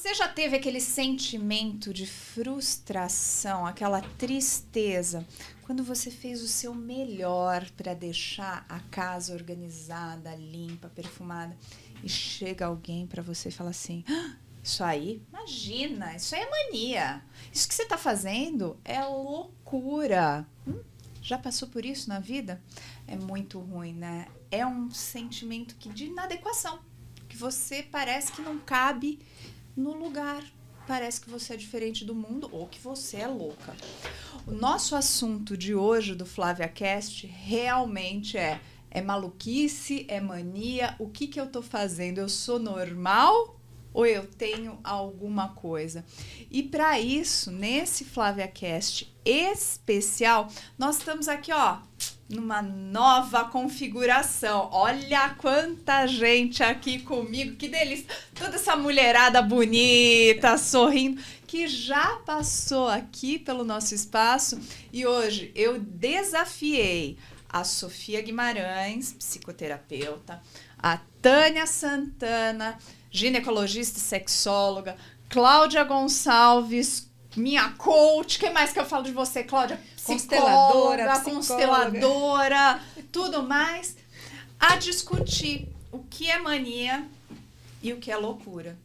Você já teve aquele sentimento de frustração, aquela tristeza, quando você fez o seu melhor para deixar a casa organizada, limpa, perfumada, e chega alguém para você e fala assim: "Ah, isso aí, imagina, isso aí é mania. Isso que você está fazendo é loucura. Hum, já passou por isso na vida? É muito ruim, né? É um sentimento que de inadequação, que você parece que não cabe no lugar. Parece que você é diferente do mundo ou que você é louca. O nosso assunto de hoje do Flávia Cast realmente é é maluquice, é mania, o que que eu tô fazendo? Eu sou normal ou eu tenho alguma coisa? E para isso, nesse Flávia Cast especial, nós estamos aqui, ó, numa nova configuração. Olha quanta gente aqui comigo, que delícia! Toda essa mulherada bonita, sorrindo, que já passou aqui pelo nosso espaço e hoje eu desafiei a Sofia Guimarães, psicoterapeuta, a Tânia Santana, ginecologista e sexóloga, Cláudia Gonçalves, minha coach, que mais que eu falo de você, Cláudia? Consteladora, Psicóloga, psicóloga. consteladora, tudo mais, a discutir o que é mania e o que é loucura.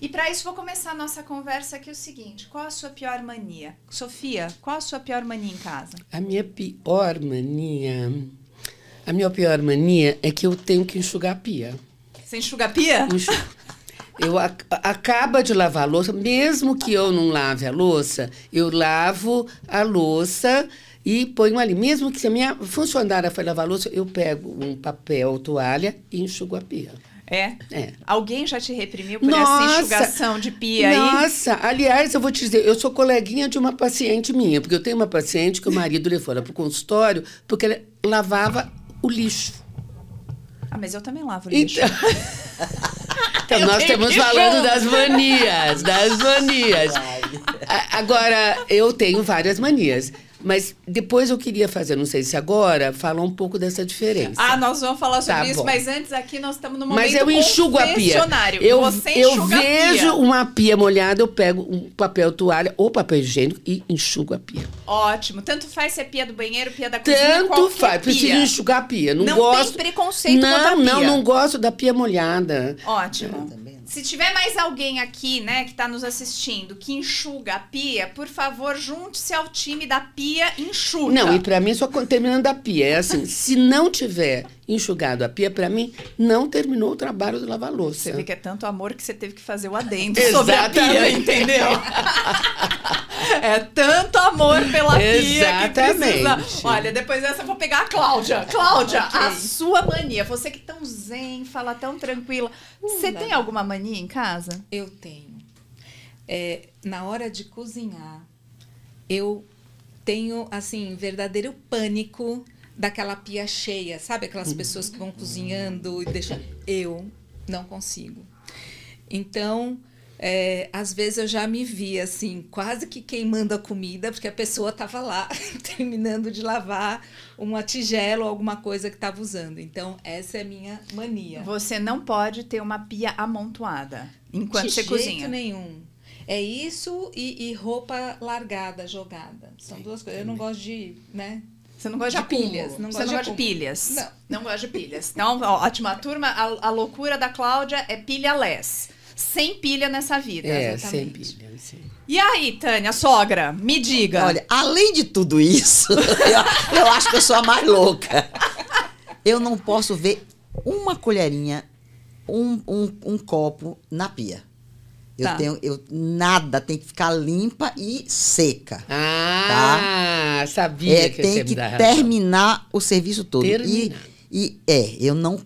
E para isso vou começar a nossa conversa aqui o seguinte: qual a sua pior mania? Sofia, qual a sua pior mania em casa? A minha pior mania. A minha pior mania é que eu tenho que enxugar a pia. Você enxuga a pia? Enxu- Eu ac acaba de lavar a louça, mesmo que eu não lave a louça, eu lavo a louça e ponho ali. Mesmo que se a minha funcionária for lavar a louça, eu pego um papel, toalha e enxugo a pia. É? É. Alguém já te reprimiu por essa Nossa! enxugação de pia aí? Nossa, aliás, eu vou te dizer, eu sou coleguinha de uma paciente minha, porque eu tenho uma paciente que o marido levou ela para o consultório porque ela lavava o lixo. Ah, mas eu também lavo lixo. Então, então nós estamos falando junto. das manias, das manias. Agora, eu tenho várias manias. Mas depois eu queria fazer, não sei se agora, falar um pouco dessa diferença. Ah, nós vamos falar sobre Tá isso, bom. mas antes aqui nós estamos no momento Mas eu enxugo a pia. Eu, eu vejo pia. uma pia molhada, eu pego um papel toalha ou papel higiênico e enxugo a pia. Ótimo. Tanto faz se é pia do banheiro, pia da cozinha, Tanto faz, preciso pia. enxugar a pia. Não, Não gosto. tem preconceito não, contra a pia. Não, não gosto da pia molhada. Ótimo. Se tiver mais alguém aqui, né, que tá nos assistindo, que enxuga a pia, por favor, junte-se ao time da pia enxuga. Não, e pra mim só terminando a pia. É assim, se não tiver enxugado a pia, pra mim não terminou o trabalho de lavar louça. Você vê que é tanto amor que você teve que fazer o adendo sobre a pia, entendeu? é tanto amor pela pia que Exatamente. precisa... Olha, depois dessa eu vou pegar a Cláudia. Cláudia, a sua mania. Você que tão zen, fala tão tranquila. Você tem alguma mania em casa? Eu tenho. É, na hora de cozinhar, eu tenho, assim, verdadeiro pânico daquela pia cheia. Sabe aquelas pessoas que vão cozinhando e deixam. Eu não consigo. Então, é, às vezes eu já me vi, assim, quase que queimando a comida, porque a pessoa estava lá terminando de lavar uma tigela ou alguma coisa que estava usando. Então, essa é a minha mania. Você não pode ter uma pia amontoada enquanto de você jeito cozinha. nenhum. É isso e, e roupa largada, jogada. São duas coisas. Eu não gosto de, né? Você não gosta de, De pilhas, não Você não de gosta de acúmulo. pilhas. Não. Não gosta de pilhas. Então, ótima turma. A, a loucura da Cláudia é pilha less. Sem pilha nessa vida. É, sem exatamente. pilha. sim. E aí, Tânia, sogra, me diga. Olha, além de tudo isso, eu, eu acho que eu sou a mais louca. Eu não posso ver uma colherinha, um, um, um copo na pia. Eu Tá. tenho, eu, nada tem que ficar limpa e seca. Ah, sabia É, que tem que terminar o serviço todo. Terminar. e é, eu não.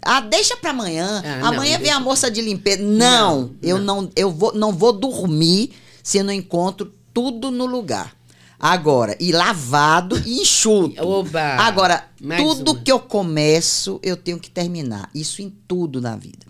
Ah, deixa pra amanhã. Ah, não, amanhã vem deixa a moça de limpeza. Não, Não, eu não, eu vou, não vou dormir se eu não encontro tudo no lugar. Agora, e lavado e enxuto. Oba! Agora, tudo uma. que eu começo, eu tenho que terminar. Isso em tudo na vida.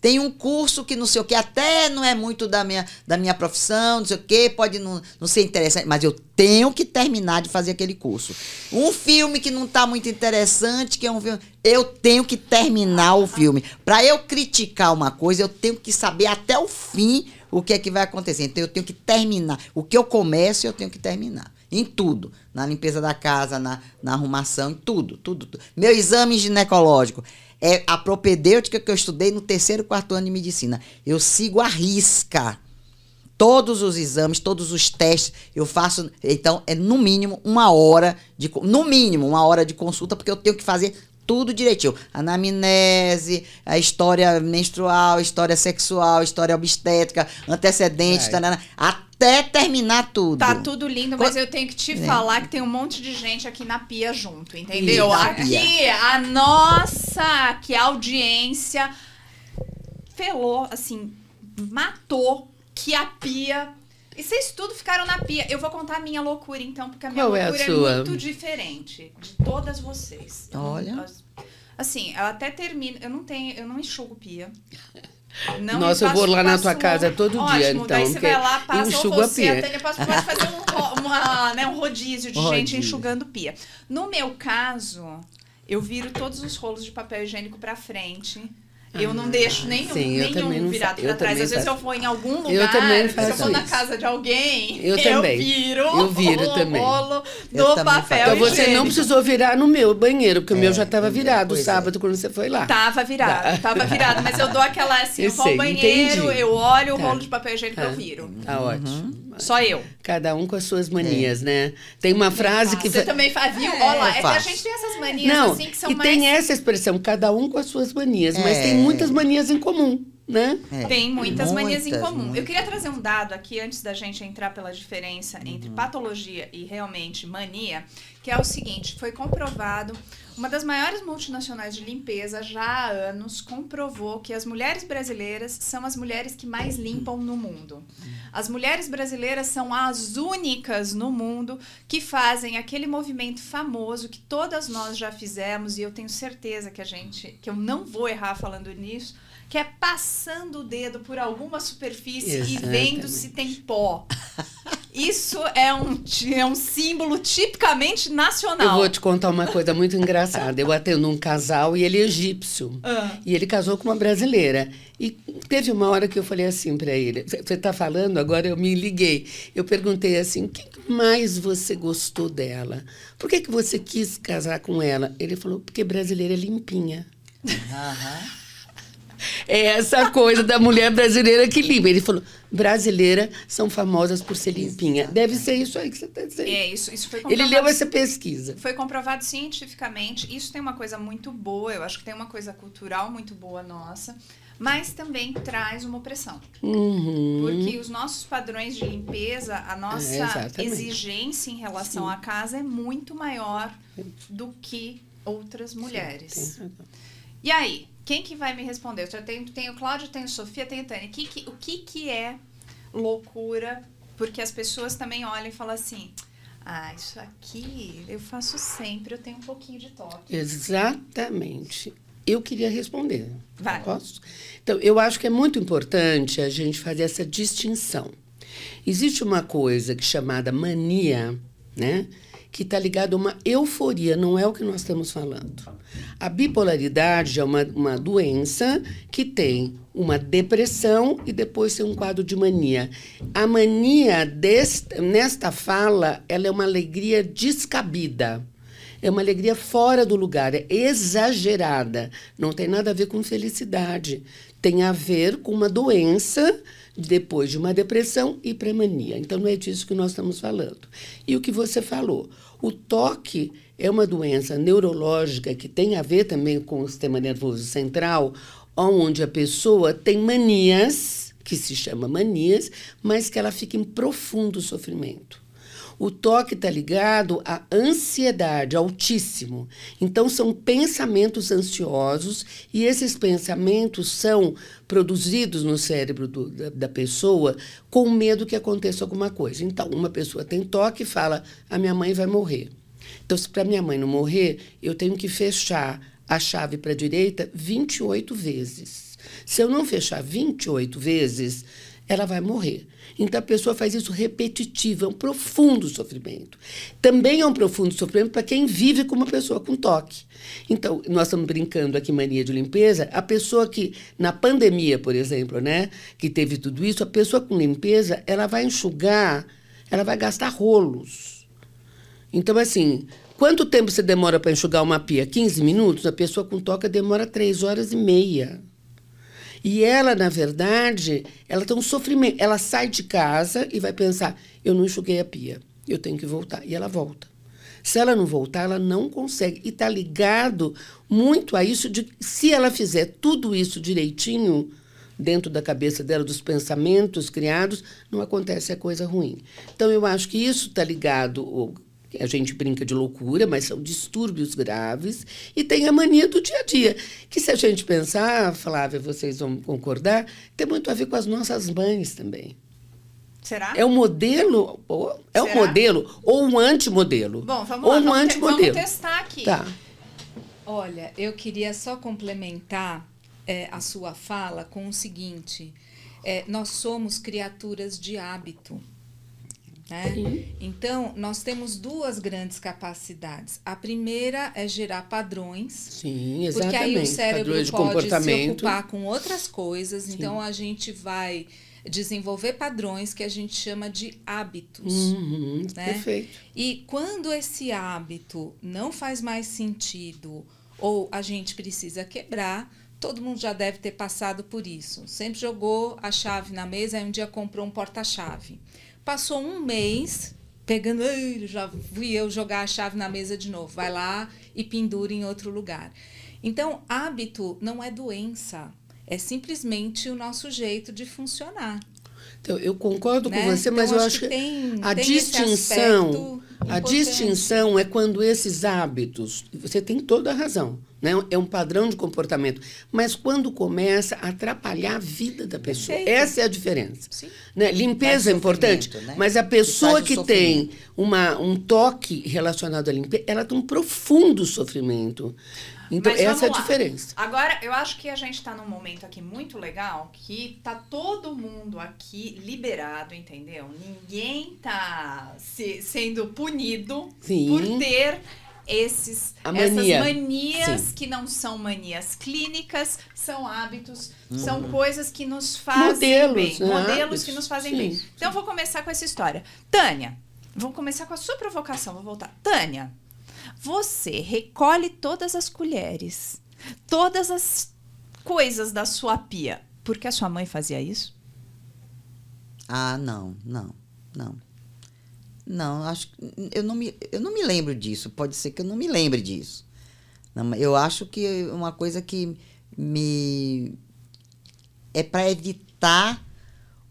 Tem um curso que não sei o que, até não é muito da minha, da minha profissão, não sei o que, pode não, não ser interessante, mas eu tenho que terminar de fazer aquele curso. Um filme que não está muito interessante, que é um filme, eu tenho que terminar o filme. Para eu criticar uma coisa, eu tenho que saber até o fim o que é que vai acontecer. Então eu tenho que terminar. O que eu começo, eu tenho que terminar. Em tudo. Na limpeza da casa, na, na arrumação, em tudo, tudo, tudo. Meu exame ginecológico. É a propedêutica que eu estudei no terceiro, quarto ano de medicina. Eu sigo a risca. Todos os exames, todos os testes, eu faço. Então, é no mínimo uma hora de. No mínimo, uma hora de consulta, porque eu tenho que fazer tudo direitinho. Anamnese, a história menstrual, história sexual, história obstétrica, antecedentes, Vai. tarana, até terminar tudo. Tá tudo lindo, mas eu tenho que te É. falar que tem um monte de gente aqui na pia junto, entendeu? Na aqui, pia. a nossa, que a audiência felou, assim, matou que a pia. E vocês tudo ficaram na pia. Eu vou contar a minha loucura, então, porque a minha Qual é loucura é, sua? muito diferente de todas vocês. Olha. Assim, eu até termino. Eu não tenho, eu não enxugo pia. Não Nossa, eu vou lá na tua casa todo dia, Ótimo, então, Daí você vai lá, passa ou enxugo a você, pia. a Tânia, pode, fazer um, uma, né, um rodízio de gente Rodízio. enxugando pia. No meu caso, eu viro todos os rolos de papel higiênico pra frente. Eu não deixo nenhum, Ah, sim, eu nenhum virado eu trás. Às vezes faço. eu vou em algum lugar, Eu também se eu faço vou na casa de alguém, Eu também. viro, Eu viro o também. rolo Eu do também papel faço. Então você não precisou virar no meu banheiro, porque o meu já estava é, virado pois é. sábado quando você foi lá. Tava virado, tava virado. Mas eu dou aquela assim, eu Eu vou ao sei, banheiro, entendi. eu olho o Tá. rolo de papel higiênico, eu Tá. viro. Tá ótimo. Só eu. Cada um com as suas manias, né? Tem uma frase que. Você fa- também faz, viu? É, Olha lá, eu é que a gente tem essas manias Não, assim que são e mais. tem essa expressão, cada um com as suas manias, mas É. tem muitas manias em comum, né? É, Tem muitas, manias em muitas, comum. Eu muitas. queria trazer um dado aqui antes da gente entrar pela diferença Uhum. entre patologia e realmente mania, que é o seguinte: foi comprovado, uma das maiores multinacionais de limpeza já há anos comprovou que as mulheres brasileiras são as mulheres que mais limpam no mundo. As mulheres brasileiras são as únicas no mundo que fazem aquele movimento famoso que todas nós já fizemos e eu tenho certeza que a gente, que eu não vou errar falando nisso, que é passando o dedo por alguma superfície e Exatamente. vendo se tem pó. Isso é um, é um símbolo tipicamente nacional. Eu vou te contar uma coisa muito engraçada. Eu atendo um casal e ele é egípcio. Ah. E ele casou com uma brasileira. E teve uma hora que eu falei assim para ele: Você está falando? Agora eu me liguei. Eu perguntei assim: O que mais você gostou dela? Por que, que você quis casar com ela? Ele falou: Porque brasileira é limpinha. Aham. É essa coisa da mulher brasileira que limpa. Ele falou: brasileira são famosas por ser limpinha. Deve ser isso aí que você está dizendo. É, isso, isso foi Ele leu essa pesquisa. Foi comprovado cientificamente. Isso tem uma coisa muito boa, eu acho que tem uma coisa cultural muito boa nossa, mas também traz uma opressão. Uhum. Porque os nossos padrões de limpeza, a nossa É, exigência em relação à casa é muito maior do que outras mulheres. Razão. E aí, quem que vai me responder? Eu já tenho, tenho Cláudio, tenho Sofia, tenho Tânia. Que que- o que, que é loucura? Porque as pessoas também olham e falam assim: ah, isso aqui eu faço sempre, eu tenho um pouquinho de toque. Exatamente. Eu queria responder. Vai. Posso? Então, eu acho que é muito importante a gente fazer essa distinção. Existe uma coisa que é chamada mania, né? Que está ligada a uma euforia, não é o que nós estamos falando. A bipolaridade é uma, uma doença que tem uma depressão e depois tem um quadro de mania. A mania, nesta fala, ela é uma alegria descabida. É uma alegria fora do lugar, é exagerada. Não tem nada a ver com felicidade. Tem a ver com uma doença depois de uma depressão e pré-mania. Então, não é disso que nós estamos falando. E o que você falou? O toque é uma doença neurológica que tem a ver também com o sistema nervoso central, onde a pessoa tem manias, que se chama manias, mas que ela fica em profundo sofrimento. O toque está ligado à ansiedade, altíssimo. Então, são pensamentos ansiosos e esses pensamentos são produzidos no cérebro do- da, da pessoa com medo que aconteça alguma coisa. Então, uma pessoa tem toque e fala: a minha mãe vai morrer. Então, se para minha mãe não morrer, eu tenho que fechar a chave para a direita 28 vezes. Se eu não fechar 28 vezes, ela vai morrer. Então a pessoa faz isso repetitivo, é um profundo sofrimento. Também é um profundo sofrimento para quem vive com uma pessoa com toque. Então, nós estamos brincando aqui mania de limpeza, a pessoa que na pandemia, por exemplo, né, que teve tudo isso, a pessoa com limpeza, ela vai enxugar, ela vai gastar rolos. Então assim, quanto tempo você demora para enxugar uma pia? 15 minutos? A pessoa com toque demora 3 horas e meia. E ela, na verdade, ela tem um sofrimento. Ela sai de casa e vai pensar: eu não enxuguei a pia, eu tenho que voltar. E ela volta. Se ela não voltar, ela não consegue. E está ligado muito a isso de se ela fizer tudo isso direitinho dentro da cabeça dela, dos pensamentos criados, não acontece a coisa ruim. Então, eu acho que isso está ligado a gente brinca de loucura, mas são distúrbios graves, e tem a mania do dia a dia, que se a gente pensar, Flávia, vocês vão concordar, tem muito a ver com as nossas mães também. Será? É um modelo, é um modelo ou um antimodelo. Bom, vamos ou lá, um vamos, te, antimodelo. vamos testar aqui. Tá. Olha, eu queria só complementar é, a sua fala com o seguinte: é, nós somos criaturas de hábito. Né? Então, nós temos duas grandes capacidades. A primeira é gerar padrões. Sim, exatamente. Porque aí o cérebro pode se ocupar com outras coisas. Então, a gente vai desenvolver padrões que a gente chama de hábitos. Uhum, né? Perfeito. E quando esse hábito não faz mais sentido ou a gente precisa quebrar, todo mundo já deve ter passado por isso. Sempre jogou a chave na mesa e um dia comprou um porta-chave. Passou um mês pegando, "Ai, já fui eu jogar a chave na mesa de novo. Vai lá e pendura em outro lugar. Então, hábito não é doença, é simplesmente o nosso jeito de funcionar. Então, eu concordo né? com você, mas Então, eu acho que, tem, a tem distinção, a distinção é quando esses hábitos, você tem toda a razão, né? É um padrão de comportamento, mas quando começa a atrapalhar a vida da pessoa, Perfeito. essa é a diferença. Sim. Né? Limpeza é importante, né? mas a pessoa o que tem uma, um toque relacionado à limpeza, ela tem um profundo sofrimento. Então, Mas essa é a lá. diferença. Agora, eu acho que a gente tá num momento aqui muito legal que tá todo mundo aqui liberado, entendeu? Ninguém tá se- sendo punido Sim. por ter esses, A essas mania. manias Sim. que não são manias clínicas, são hábitos, Uhum. são coisas que nos fazem Modelos, bem. né? Modelos Hábitos. que nos fazem Sim, bem. Então, vou começar com essa história. Tânia, vamos começar com a sua provocação, vou voltar. Tânia, você recolhe todas as colheres, todas as coisas da sua pia, porque a sua mãe fazia isso? Ah, não, não, não. Não, acho eu não me eu não me lembro disso. Pode ser que eu não me lembre disso. Não, eu acho que uma coisa que me é para evitar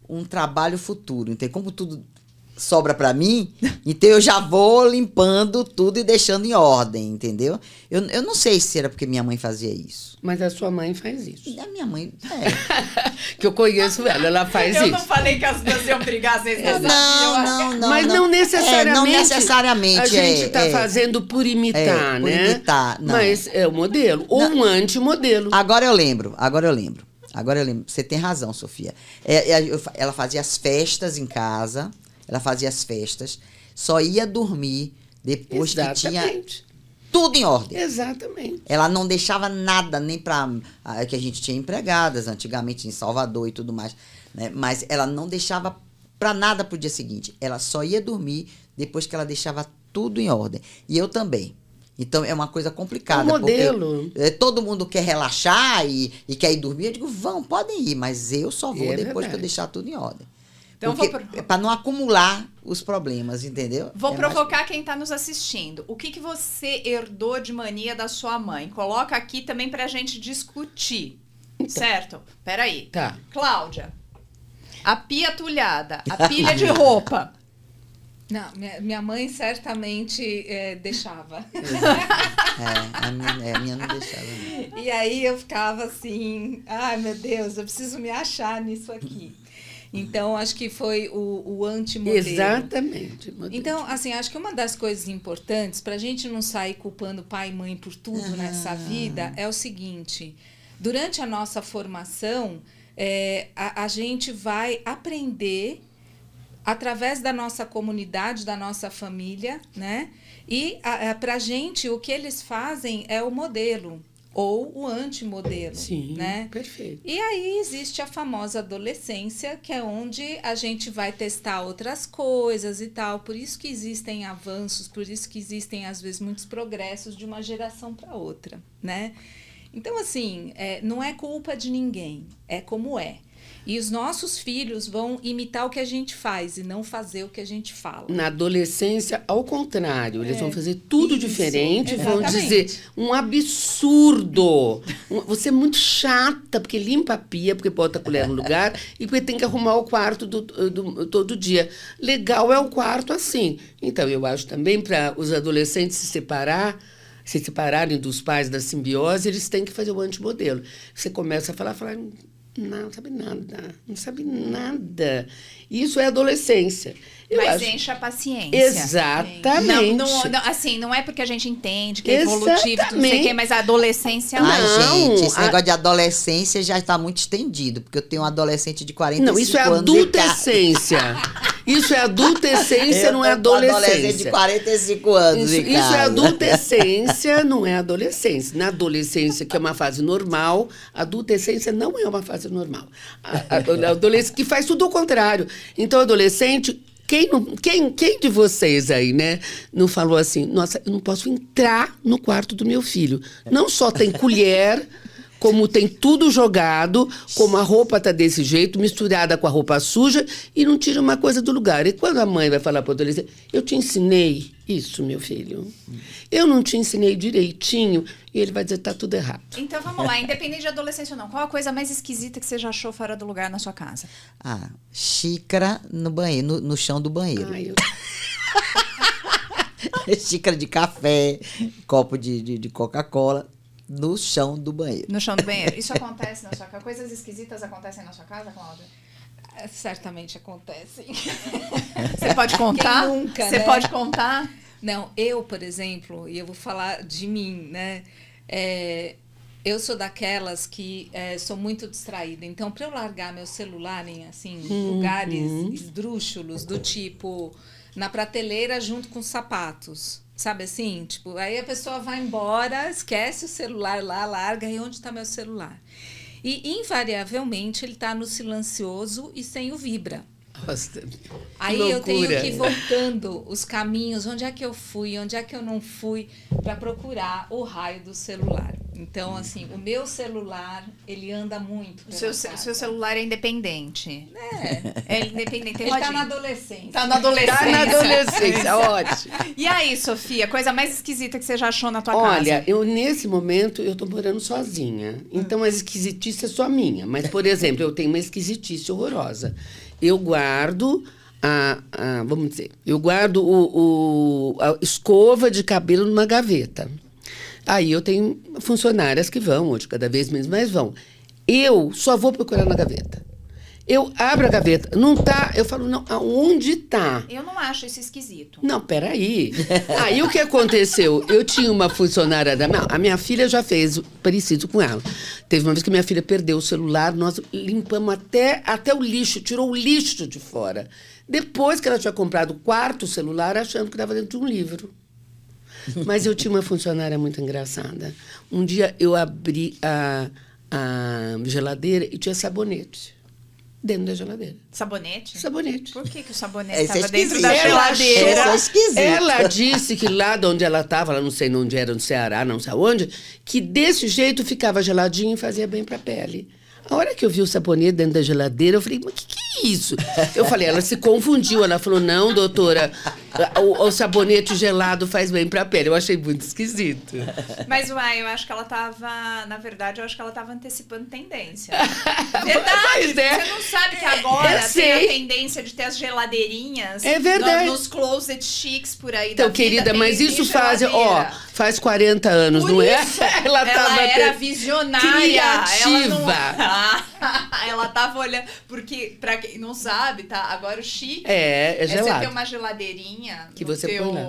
um trabalho futuro. Então, como tudo sobra para mim, então eu já vou limpando tudo e deixando em ordem, entendeu? Eu, eu não sei se era porque minha mãe fazia isso. Mas a sua mãe faz isso. E a minha mãe, é. Que eu conheço ela, ela faz eu isso. não falei que as duas iam brigar, vocês não Não, sabiam. não, não. Mas não, necessariamente. É, não necessariamente. A gente é, está é. fazendo por imitar, É, por né? imitar, não. Mas é o modelo. Ou um antimodelo. Agora eu lembro, agora eu lembro. Agora eu lembro. Você tem razão, Sofia. É, é, eu ela fazia as festas em casa. Ela fazia as festas. Só ia dormir depois que tinha Exatamente. tudo em ordem. Exatamente. Ela não deixava nada, nem para que a gente tinha empregadas antigamente em Salvador e tudo mais. Né? Mas ela não deixava para nada pro dia seguinte. Ela só ia dormir depois que ela deixava tudo em ordem. E eu também. Então é uma coisa complicada. É um porque, modelo. é, todo mundo quer relaxar e, e quer ir dormir. Eu digo, vão, podem ir, mas eu só vou É depois que eu verdade. deixar tudo em ordem. Então, Porque, vou pro- é para não acumular os problemas, entendeu? Vou É mais- provocar quem está nos assistindo. O que, que você herdou de mania da sua mãe? Coloca aqui também pra gente discutir. Certo? Peraí. Tá. Cláudia, a pia tulhada, a pilha de roupa. Não, minha, minha mãe certamente é, deixava. É, a minha, é, a minha não deixava. não. E aí eu ficava assim, ai meu Deus, eu preciso me achar nisso aqui. Então, acho que foi o, o antimodelo. Exatamente. modelo. Então, assim, acho que uma das coisas importantes para a gente não sair culpando pai e mãe por tudo nessa vida é o seguinte: durante a nossa formação, é, a, a gente vai aprender através da nossa comunidade, da nossa família, né? E para a gente, o que eles fazem é o modelo ou o antimodelo, Sim, né? perfeito. E aí existe a famosa adolescência, que é onde a gente vai testar outras coisas e tal. Por isso que existem avanços, por isso que existem às vezes muitos progressos de uma geração para outra, né? Então assim, é, não é culpa de ninguém, é como é. E os nossos filhos vão imitar o que a gente faz e não fazer o que a gente fala. Na adolescência, ao contrário, eles vão fazer tudo Isso, diferente, vão exatamente. dizer um absurdo. Um- Você é muito chata, porque limpa a pia, porque bota a colher no lugar e porque tem que arrumar o quarto do, do- todo dia. Legal é o quarto assim. Então, eu acho também para os adolescentes se separar. Se separarem dos pais da simbiose, eles têm que fazer o antimodelo. Você começa a falar, falar, não, não sabe nada, não sabe nada. Isso é adolescência. Eu Mas acho- enche a paciência. Exatamente. Não, não, não, assim, não é porque a gente entende que é evolutivo, não sei o quê, mas a adolescência não. Ai, Não, gente, esse a- negócio de adolescência já está muito estendido, porque eu tenho um adolescente de 45 Não, isso é anos. adultescência. Isso é adultescência, não é com adolescente de adolescência. 45 anos Isso, isso é adultescência, não é adolescência. Na adolescência, que é uma fase normal, a adolescência não é uma fase normal. A, a, a adolescência que faz tudo ao contrário. Então, adolescente, quem, não- quem, quem de vocês aí, né, não falou assim, nossa, eu não posso entrar no quarto do meu filho. Não só tem colher, como tem tudo jogado, como a roupa tá desse jeito, misturada com a roupa suja, e não tira uma coisa do lugar. E quando a mãe vai falar para o adolescente, eu te ensinei isso, meu filho. Eu não te ensinei direitinho, e ele vai dizer, tá tudo errado. Então vamos lá, independente de adolescência ou não, qual a coisa mais esquisita que você já achou fora do lugar na sua casa? Ah, xícara no banheiro, no, no chão do banheiro. Ai, eu- xícara de café, copo de, de, de Coca-Cola no chão do banheiro. No chão do banheiro. Isso acontece na sua casa? Coisas esquisitas acontecem na sua casa, Cláudia? É, Certamente acontecem. Você pode contar? Quem nunca, Você né? pode contar? Não, eu, por exemplo, e eu vou falar de mim, né? É, eu sou daquelas que é, sou muito distraída. Então, para eu largar meu celular em assim lugares esdrúxulos, do tipo na prateleira junto com sapatos, sabe assim? Tipo, aí a pessoa vai embora, esquece o celular lá, larga e onde está meu celular? E invariavelmente ele está no silencioso e sem o vibra. Nossa, Aí que eu tenho loucura. que ir voltando os caminhos, onde é que eu fui, onde é que eu não fui, para procurar o raio do celular. Então, assim, o meu celular, ele anda muito. O seu, seu celular é independente. É, É independente. ele tá na adolescência. Tá na adolescência. Tá na adolescência, ótimo. E aí, Sofia, coisa mais esquisita que você já achou na tua casa? Olha, eu nesse momento eu tô morando sozinha. Então a esquisitice é só minha. Mas, por exemplo, eu tenho uma esquisitice horrorosa. Eu guardo a, a- vamos dizer, eu guardo o, o- a escova de cabelo numa gaveta. Aí eu tenho funcionárias que vão, hoje cada vez menos, mas vão. Eu só vou procurar na gaveta. Eu abro a gaveta, não tá, eu falo, não, aonde tá? Eu não acho isso esquisito. Não, peraí. Aí o que aconteceu? Eu tinha uma funcionária da. Não, a minha filha já fez parecido com ela. Teve uma vez que minha filha perdeu o celular, nós limpamos até, até o lixo, tirou o lixo de fora. Depois que ela tinha comprado o quarto celular, achando que estava dentro de um livro. Mas eu tinha uma funcionária muito engraçada. Um dia eu abri a, a geladeira e tinha sabonete dentro da geladeira. Sabonete? Sabonete. Por que, que o sabonete Esse é estava dentro da Ela geladeira? Esse é. Ela disse que lá de onde ela estava, ela não sei onde era, no Ceará, não sei aonde, que desse jeito ficava geladinho e fazia bem para a pele. A hora que eu vi o sabonete dentro da geladeira, eu falei, mas o que, que é isso? Eu falei, ela se confundiu. Ela falou, não, doutora, o, o sabonete gelado faz bem para a pele. Eu achei muito esquisito. Mas, uai, eu acho que ela tava. Na verdade, eu acho que ela tava antecipando tendência. Verdade. É. Você não sabe que agora tem a tendência de ter as geladeirinhas É verdade. no- nos closet chics por aí. Então, da vida, querida, tem- mas isso faz, ó, faz 40 anos, Por não é? isso, Ela ela tava era visionária. Ela, não... Criativa. ela tava olhando. Porque, pra quem não sabe, tá? Agora o chique É, é é você ter gelado. uma geladeirinha Que no você teu, põe lá.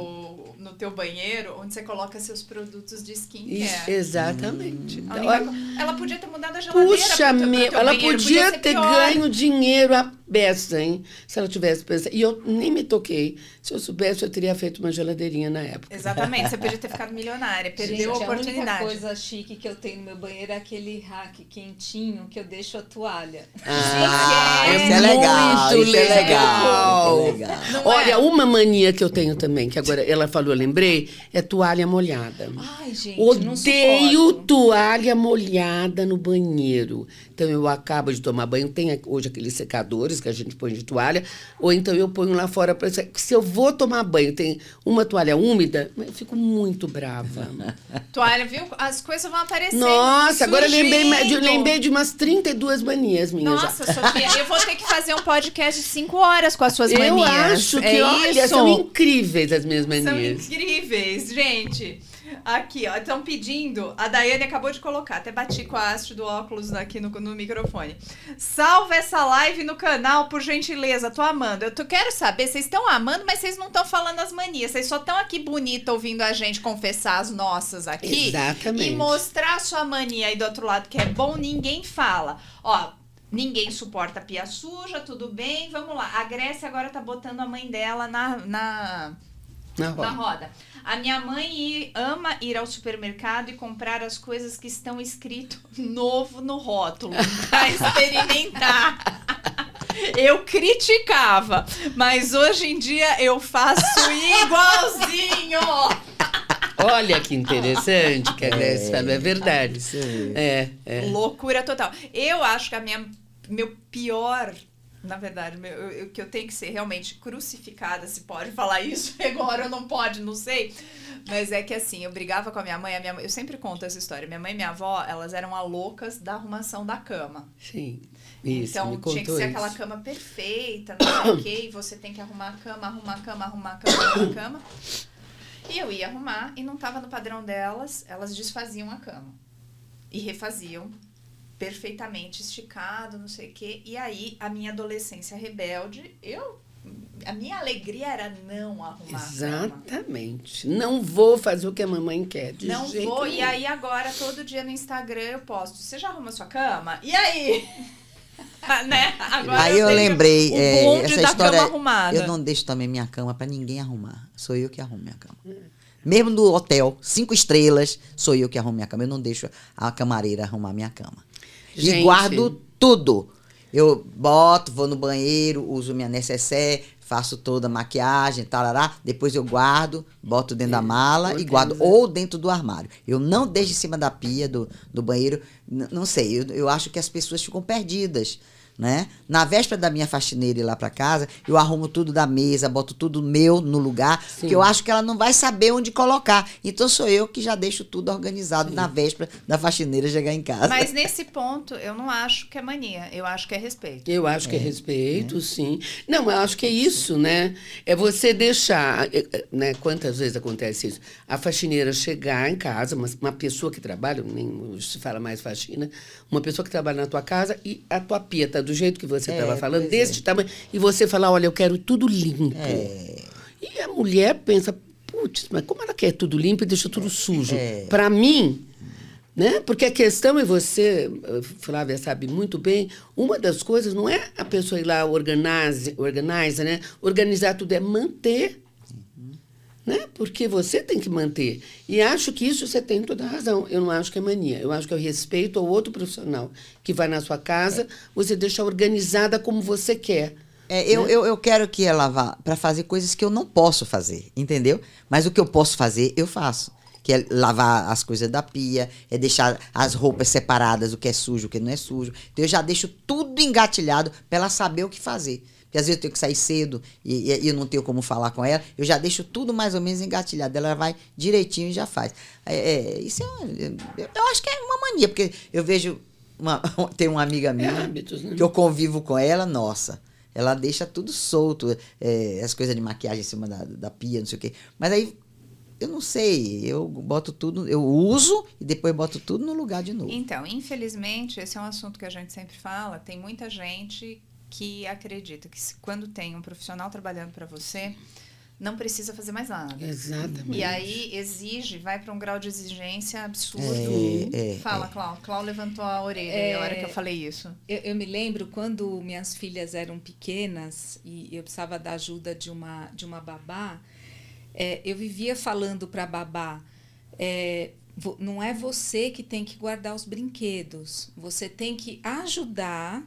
No teu banheiro onde você coloca seus produtos de Isso, skincare. exatamente. A Olha, única co- Ela podia ter mudado a geladeira. Puxa, pro teu- pro meu, teu ela banheiro, podia, ser ter pior. ganho dinheiro à beça, hein? Se ela tivesse pensado. E eu nem me toquei. Se eu soubesse, eu teria feito uma geladeirinha na época. Exatamente, você podia ter ficado milionária, perdeu Gente, a A única oportunidade. coisa chique que eu tenho no meu banheiro é aquele rack quentinho que eu deixo a toalha. Ah, é isso é legal. muito Isso é legal. Isso é legal. Não Olha, é? uma mania que eu tenho também, que agora ela falou, eu lembrei, é toalha molhada. Ai, gente, Odeio toalha molhada no banheiro. Então eu acabo de tomar banho, tem hoje aqueles secadores que a gente põe de toalha, ou então eu ponho lá fora para se eu vou tomar banho, tem uma toalha úmida, eu fico muito brava. Toalha, viu? As coisas vão aparecendo. Nossa, agora eu lembrei, de, surgindo. lembrei de umas 32 manias minhas. já. Nossa, Sofia, eu vou ter que fazer um podcast de 5 horas com as suas eu manias. acho que, é olha, isso. são incríveis as minhas São manias. Incríveis, gente. Aqui, ó, estão pedindo. A Daiane acabou de colocar, até bati com a haste do óculos aqui no, no microfone. Salva essa live no canal, por gentileza. Tô amando. Eu tô, quero saber, vocês estão amando, mas vocês não estão falando as manias. Vocês só estão aqui bonita ouvindo a gente confessar as nossas aqui. Exatamente. E mostrar a sua mania aí do outro lado, que é bom, ninguém fala. Ó, ninguém suporta pia suja, tudo bem, vamos lá. A Grécia agora tá botando a mãe dela na- na Na na roda. roda. A minha mãe ama ir ao supermercado e comprar as coisas que estão escrito novo no rótulo para experimentar. Eu criticava, mas hoje em dia eu faço igualzinho. Olha que interessante que a falou, é verdade. Aí. É, é. Loucura total. Eu acho que a minha meu pior, na verdade, meu, eu- eu- que eu tenho que ser realmente crucificada, se pode falar isso agora ou não pode, não sei. Mas é que assim, eu brigava com a minha mãe, a minha eu sempre conto essa história. Minha mãe e minha avó, elas eram a loucas da arrumação da cama. Sim. Isso, então tinha que ser isso. aquela cama perfeita, não sei o quê, e você tem que arrumar a cama, arrumar a cama, arrumar a cama, arrumar a cama. E eu ia arrumar e não tava no padrão delas, elas desfaziam a cama. E refaziam perfeitamente esticado, não sei o quê. E aí, a minha adolescência rebelde, eu a minha alegria era não arrumar a cama. Exatamente. Não vou fazer o que a mamãe quer. De Não jeito vou. E nenhum. aí agora, todo dia no Instagram eu posto. Você já arruma sua cama? E aí? né? Agora Aí eu tenho lembrei, o é, essa da história. cama arrumada. Eu não deixo também minha cama pra ninguém arrumar. Sou eu que arrumo minha cama. Mesmo no hotel, cinco estrelas, sou eu que arrumo minha cama. Eu não deixo a camareira arrumar minha cama. Gente. E guardo tudo. Eu boto, vou no banheiro, uso minha necessaire, faço toda a maquiagem, tarará. Depois eu guardo, boto dentro da mala e guardo organiza. ou dentro do armário. Eu não deixo em cima da pia do, do banheiro. N- não sei, eu, eu acho que as pessoas ficam perdidas. Né? Na véspera da minha faxineira ir lá pra casa, eu arrumo tudo da mesa, boto tudo meu no lugar, porque eu acho que ela não vai saber onde colocar. Então sou eu que já deixo tudo organizado na véspera da faxineira chegar em casa. Mas nesse ponto, eu não acho que é mania. Eu acho que é respeito. Eu acho que é respeito, sim. Não, eu acho que é isso, né? É você deixar, eh, eh, né? Quantas vezes acontece isso? A faxineira chegar em casa, uma, uma pessoa que trabalha, nem se fala mais faxina, uma pessoa que trabalha na tua casa e a tua pia tá do jeito que você É, estava falando, pois desse é. tamanho, e você fala, olha, eu quero tudo limpo. É. E a mulher pensa, putz, mas como ela quer tudo limpo e deixa tudo sujo? É. Para mim, né? Porque a questão é você, Flávia sabe muito bem, uma das coisas não é a pessoa ir lá organize, organiza, né? Organizar tudo é manter. Né? Porque você tem que manter. E acho que isso você tem toda a razão. Eu não acho que é mania. Eu acho que é o respeito ao outro profissional que vai na sua casa, você deixa organizada como você quer. É, eu, né? eu, eu quero que ela vá para fazer coisas que eu não posso fazer, entendeu? Mas o que eu posso fazer, eu faço. Que é lavar as coisas da pia, é deixar as roupas separadas, o que é sujo, o que não é sujo. Então eu já deixo tudo engatilhado para ela saber o que fazer. Porque às vezes eu tenho que sair cedo e, e- e eu não tenho como falar com ela. Eu já deixo tudo mais ou menos engatilhado. Ela vai direitinho e já faz. É, é, isso é uma, eu, eu acho que é uma mania, porque eu vejo. Uma, tem uma amiga minha hábitos, né? que eu convivo com ela, nossa. Ela deixa tudo solto, é, as coisas de maquiagem em cima da, da pia, não sei o quê. Mas aí, eu não sei, eu boto tudo, eu uso e depois boto tudo no lugar de novo. Então, infelizmente, esse é um assunto que a gente sempre fala. Tem muita gente que acredita que se- quando tem um profissional trabalhando para você, não precisa fazer mais nada. Exatamente. E aí exige, vai para um grau de exigência absurdo. É, é, Fala, Clau. Clau levantou a orelha É. na hora que eu falei isso. Eu, eu me lembro quando minhas filhas eram pequenas e eu precisava da ajuda de uma, de uma babá, é, eu vivia falando para a babá: é, não é você que tem que guardar os brinquedos, você tem que ajudar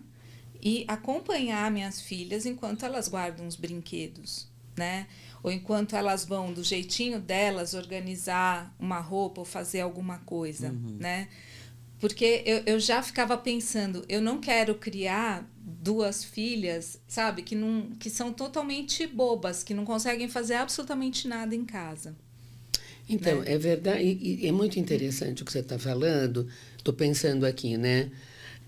e acompanhar minhas filhas enquanto elas guardam os brinquedos, né? Ou enquanto elas vão do jeitinho delas organizar uma roupa ou fazer alguma coisa, né? Porque eu, eu já ficava pensando, eu não quero criar duas filhas, sabe, que, não, que são totalmente bobas, que não conseguem fazer absolutamente nada em casa. Então, né? é verdade, e, e é muito interessante o que você está falando. Estou pensando aqui, né?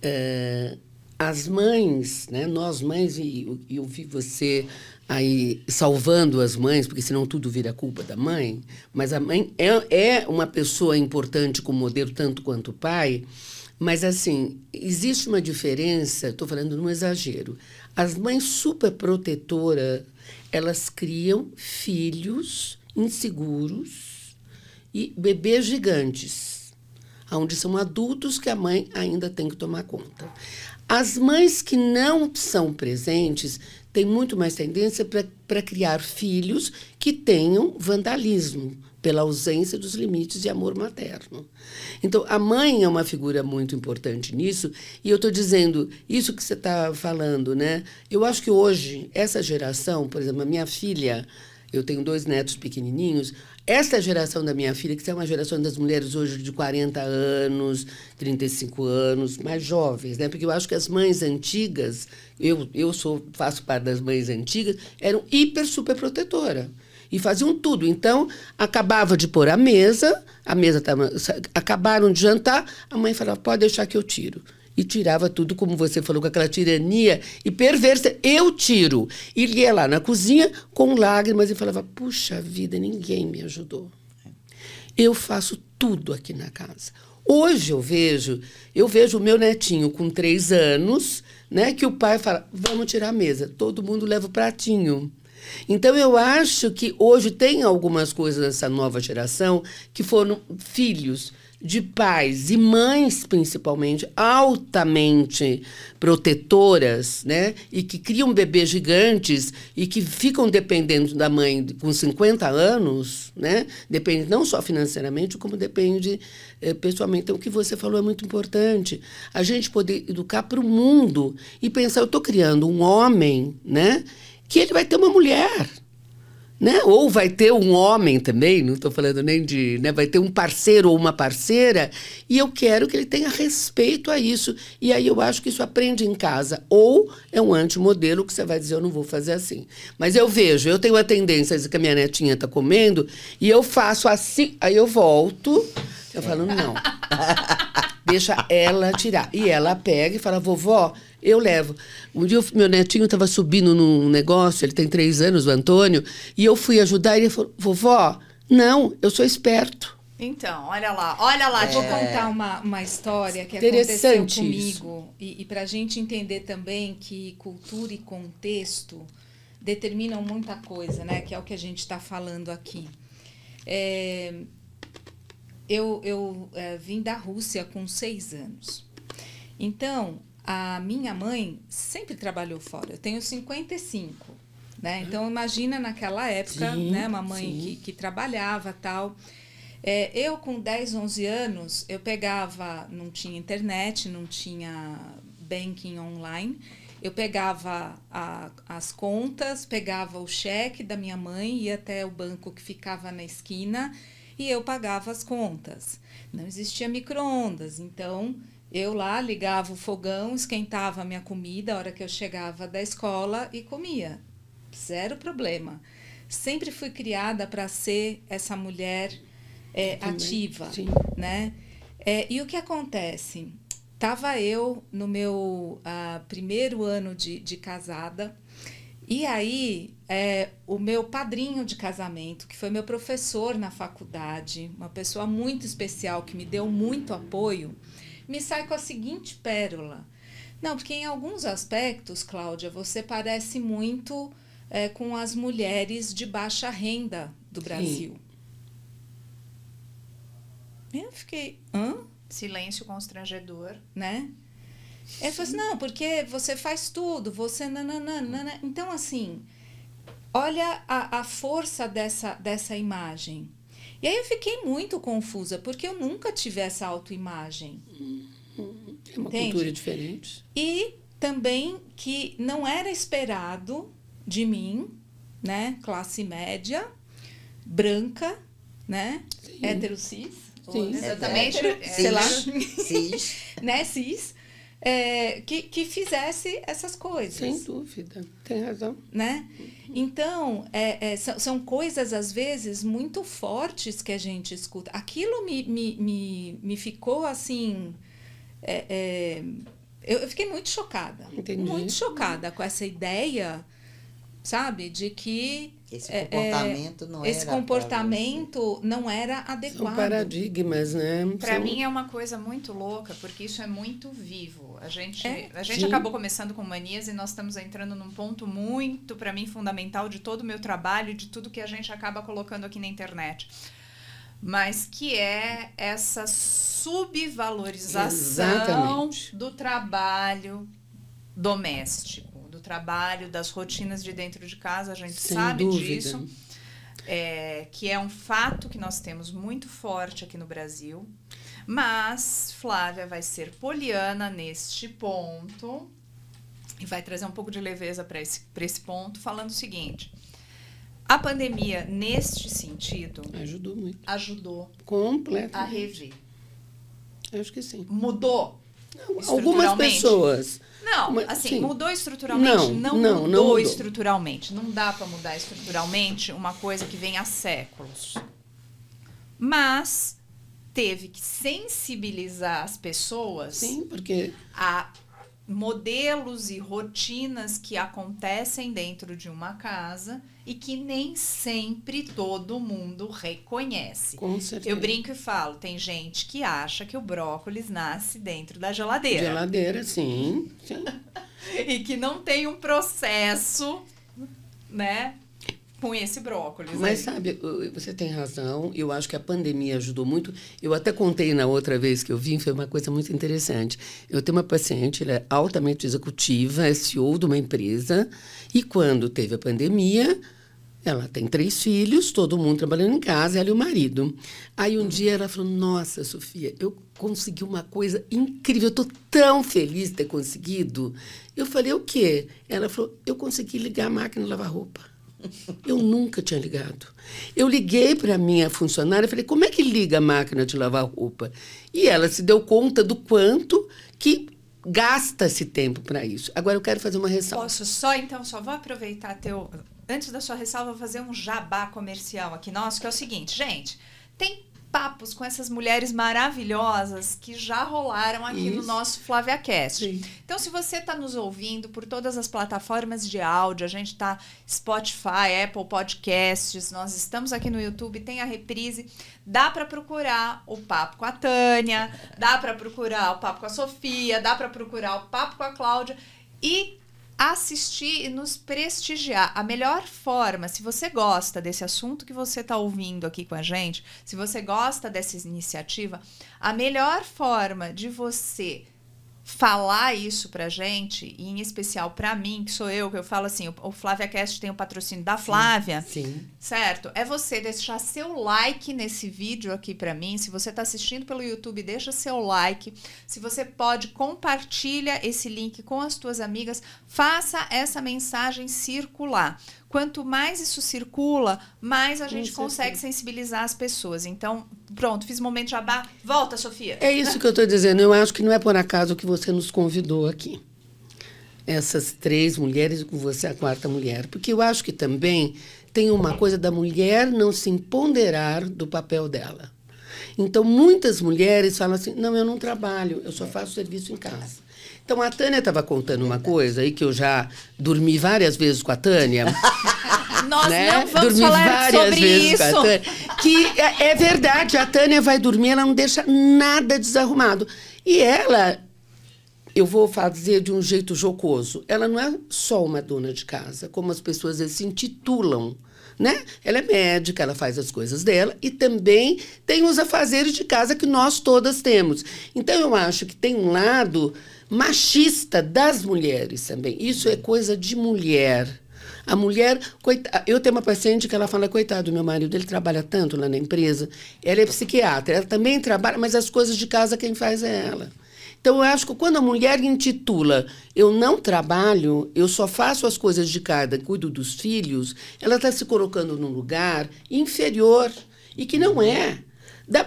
Eh, as mães, né? Nós mães, e eu, eu vi você aí salvando as mães, porque senão tudo vira culpa da mãe, mas a mãe é, é uma pessoa importante como modelo, tanto quanto o pai, mas assim, existe uma diferença, estou falando num exagero. As mães super protetoras, elas criam filhos inseguros e bebês gigantes, onde são adultos que a mãe ainda tem que tomar conta. As mães que não são presentes têm muito mais tendência para criar filhos que tenham vandalismo, pela ausência dos limites de amor materno. Então, a mãe é uma figura muito importante nisso, e eu estou dizendo isso que você está falando, né? Eu acho que hoje, essa geração, por exemplo, a minha filha, eu tenho dois netos pequenininhos. Essa geração da minha filha, que é uma geração das mulheres hoje de 40 anos, 35 anos, mais jovens, né? Porque eu acho que as mães antigas, eu, eu sou, faço parte das mães antigas, eram hiper super protetora e faziam tudo. Então, acabava de pôr a mesa, a mesa tava, acabaram de jantar, a mãe falava: "Pode deixar que eu tiro" e tirava tudo, como você falou, com aquela tirania e perversa. Eu tiro. E ia lá na cozinha com lágrimas e falava: Puxa vida, ninguém me ajudou. Eu faço tudo aqui na casa. Hoje eu vejo, eu vejo o meu netinho com três anos, né? Que o pai fala: vamos tirar a mesa. Todo mundo leva o pratinho. Então eu acho que hoje tem algumas coisas nessa nova geração que foram filhos de pais e mães, principalmente, altamente protetoras, né? E que criam bebês gigantes e que ficam dependendo da mãe com 50 anos, né? Depende não só financeiramente, como depende eh, pessoalmente. Então, o que você falou é muito importante. A gente poder educar para o mundo e pensar, eu estou criando um homem, né? Que ele vai ter uma mulher. Né? Ou vai ter um homem também, não estou falando nem de. Né? Vai ter um parceiro ou uma parceira, e eu quero que ele tenha respeito a isso. E aí eu acho que isso aprende em casa. Ou é um antimodelo que você vai dizer, eu não vou fazer assim. Mas eu vejo, eu tenho a tendência que a minha netinha está comendo, e eu faço assim, aí eu volto, eu falo, não. Deixa ela tirar. E ela pega e fala, vovó, eu levo. Um dia o meu netinho estava subindo num negócio, ele tem três anos, o Antônio, e eu fui ajudar e ele falou, vovó, não, eu sou esperto. Então, olha lá, olha lá. Vou Diego. contar uma, uma história que aconteceu Interessante comigo. E, e para a gente entender também que cultura e contexto determinam muita coisa, né? Que é o que a gente está falando aqui. É, eu eu é, vim da Rússia com seis anos. Então, a minha mãe sempre trabalhou fora. Eu tenho 55. Né? Então, imagina naquela época, Sim, né? Uma mãe que, que trabalhava tal. É, eu, com 10, 11 anos, eu pegava, não tinha internet, não tinha banking online, eu pegava a- as contas, pegava o cheque da minha mãe, ia até o banco que ficava na esquina e eu pagava as contas. Não existia micro-ondas, então eu lá ligava o fogão, esquentava a minha comida a hora que eu chegava da escola e comia. Zero problema. Sempre fui criada para ser essa mulher é, Também, ativa, sim. né? É, e o que acontece? Tava eu no meu ah, primeiro ano de, de casada e aí é, o meu padrinho de casamento, que foi meu professor na faculdade, uma pessoa muito especial que me deu muito apoio, me sai com a seguinte pérola. Não, porque em alguns aspectos, Cláudia, você parece muito é, com as mulheres de baixa renda do Brasil. Eu fiquei, hã? Silêncio constrangedor. Né? Ele falou assim, não, porque você faz tudo, você nananana. Então, assim, olha a, a força dessa, dessa imagem. E aí eu fiquei muito confusa, porque eu nunca tive essa autoimagem. É uma Entende? cultura diferente. E também que não era esperado de mim, né? Classe média, branca, né? Sim. Hétero cis. Sim. Exatamente. Hétero, É, sei lá, Cis. né? Cis. É, que, que fizesse essas coisas. Sem dúvida. Tem razão. né? Então, é, é, são, são coisas, às vezes, muito fortes que a gente escuta. Aquilo me, me, me, me ficou assim. é, é, eu, eu fiquei muito chocada. Entendi. Muito chocada com essa ideia, sabe? De que Esse É, é, comportamento não esse era pra comportamento não era São adequado. paradigmas, né? Para São- mim é uma coisa muito louca, porque isso é muito vivo. A gente, É? a gente Sim. acabou começando com manias e nós estamos entrando num ponto muito, para mim, fundamental de todo o meu trabalho e de tudo que a gente acaba colocando aqui na internet. Mas que é essa subvalorização Exatamente. do trabalho doméstico, do trabalho, das rotinas de dentro de casa. A gente Sem sabe dúvida. disso é, que é um fato que nós temos muito forte aqui no Brasil. Mas Flávia vai ser poliana neste ponto e vai trazer um pouco de leveza para esse, pra esse ponto, falando o seguinte: a pandemia, neste sentido, Ajudou muito. ajudou a Completamente. rever. Acho que sim. Mudou. Algumas pessoas. Não, Mas, assim, sim. mudou estruturalmente? Não, Não, não, mudou, não mudou. estruturalmente. Não dá para mudar estruturalmente uma coisa que vem há séculos. Mas teve que sensibilizar as pessoas Sim, porque a modelos e rotinas que acontecem dentro de uma casa e que nem sempre todo mundo reconhece. com certeza. Eu brinco e falo, tem gente que acha que o brócolis nasce dentro da geladeira Geladeira, sim. sim. e que não tem um processo, né, com esse brócolis. Mas aí. sabe, você tem razão. Eu acho que a pandemia ajudou muito. Eu até contei na outra vez que eu vim, foi uma coisa muito interessante. Eu tenho uma paciente, ela é altamente executiva, é CEO de uma empresa, e quando teve a pandemia, ela tem três filhos, todo mundo trabalhando em casa, ela e o marido. Aí um dia ela falou: Nossa, Sofia, eu consegui uma coisa incrível, eu estou tão feliz de ter conseguido. Eu falei: O quê? Ela falou: Eu consegui ligar a máquina de lavar roupa. Eu nunca tinha ligado. Eu liguei para minha funcionária e falei, como é que liga a máquina de lavar roupa? E ela se deu conta do quanto que gasta-se tempo para isso. Agora eu quero fazer uma ressalva. Posso só, então, só vou aproveitar teu. Antes da sua ressalva, vou fazer um jabá comercial aqui nosso, que é o seguinte, gente. Tem papos com essas mulheres maravilhosas que já rolaram aqui no Isso. nosso Flávia Cast. Sim. Então, se você está nos ouvindo por todas as plataformas de áudio, a gente está Spotify, Apple Podcasts, nós estamos aqui no YouTube, tem a reprise. Dá para procurar o papo com a Tânia, dá para procurar o papo com a Sofia, dá para procurar o papo com a Cláudia e assistir e nos prestigiar. A melhor forma, se você gosta desse assunto que você está ouvindo aqui com a gente, se você gosta dessa iniciativa, a melhor forma de você falar isso pra gente, e em especial pra mim, que sou eu, que eu falo assim, o, o Flávia Cast tem o patrocínio da Flávia, Sim. certo? É você deixar seu like nesse vídeo aqui pra mim. Se você tá assistindo pelo YouTube, deixa seu like. Se você pode, compartilha esse link com as tuas amigas. Faça essa mensagem circular. Quanto mais isso circula, mais a gente consegue sensibilizar as pessoas. Então, pronto, fiz momento jabá. Volta, Sofia. É isso que eu estou dizendo. Eu acho que não é por acaso que você nos convidou aqui. Essas três mulheres e com você a quarta mulher. Porque eu acho que também tem uma coisa da mulher não se empoderar do papel dela. Então, muitas mulheres falam assim: não, eu não trabalho, eu só faço serviço em casa. Então, a Tânia estava contando uma coisa aí que eu já dormi várias vezes com a Tânia. Nós né? não vamos Dormi falar várias sobre vezes isso. com a Tânia. Que é, é verdade, a Tânia vai dormir, ela não deixa nada desarrumado. E ela eu vou fazer de um jeito jocoso. Ela não é só uma dona de casa, como as pessoas vezes, se intitulam. Né? Ela é médica, ela faz as coisas dela e também tem os afazeres de casa que nós todas temos. Então eu acho que tem um lado machista das mulheres também. Isso é coisa de mulher. A mulher, coita... eu tenho uma paciente que ela fala, coitado do meu marido, ele trabalha tanto lá na empresa, ela é psiquiatra, ela também trabalha, mas as coisas de casa quem faz é ela. Então, eu acho que quando a mulher intitula eu não trabalho, eu só faço as coisas de casa, cuido dos filhos, ela está se colocando num lugar inferior e que não é.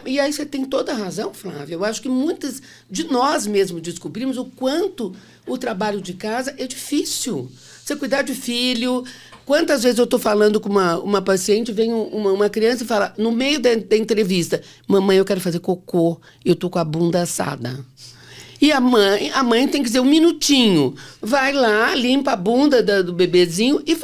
E aí você tem toda a razão, Flávia. Eu acho que muitas de nós mesmos descobrimos o quanto o trabalho de casa é difícil. Você cuidar de filho. Quantas vezes eu estou falando com uma, uma paciente, vem uma, uma criança e fala, no meio da, da entrevista, mamãe, eu quero fazer cocô, eu tô com a bunda assada. E a mãe, a mãe tem que dizer um minutinho. Vai lá, limpa a bunda da, do bebezinho e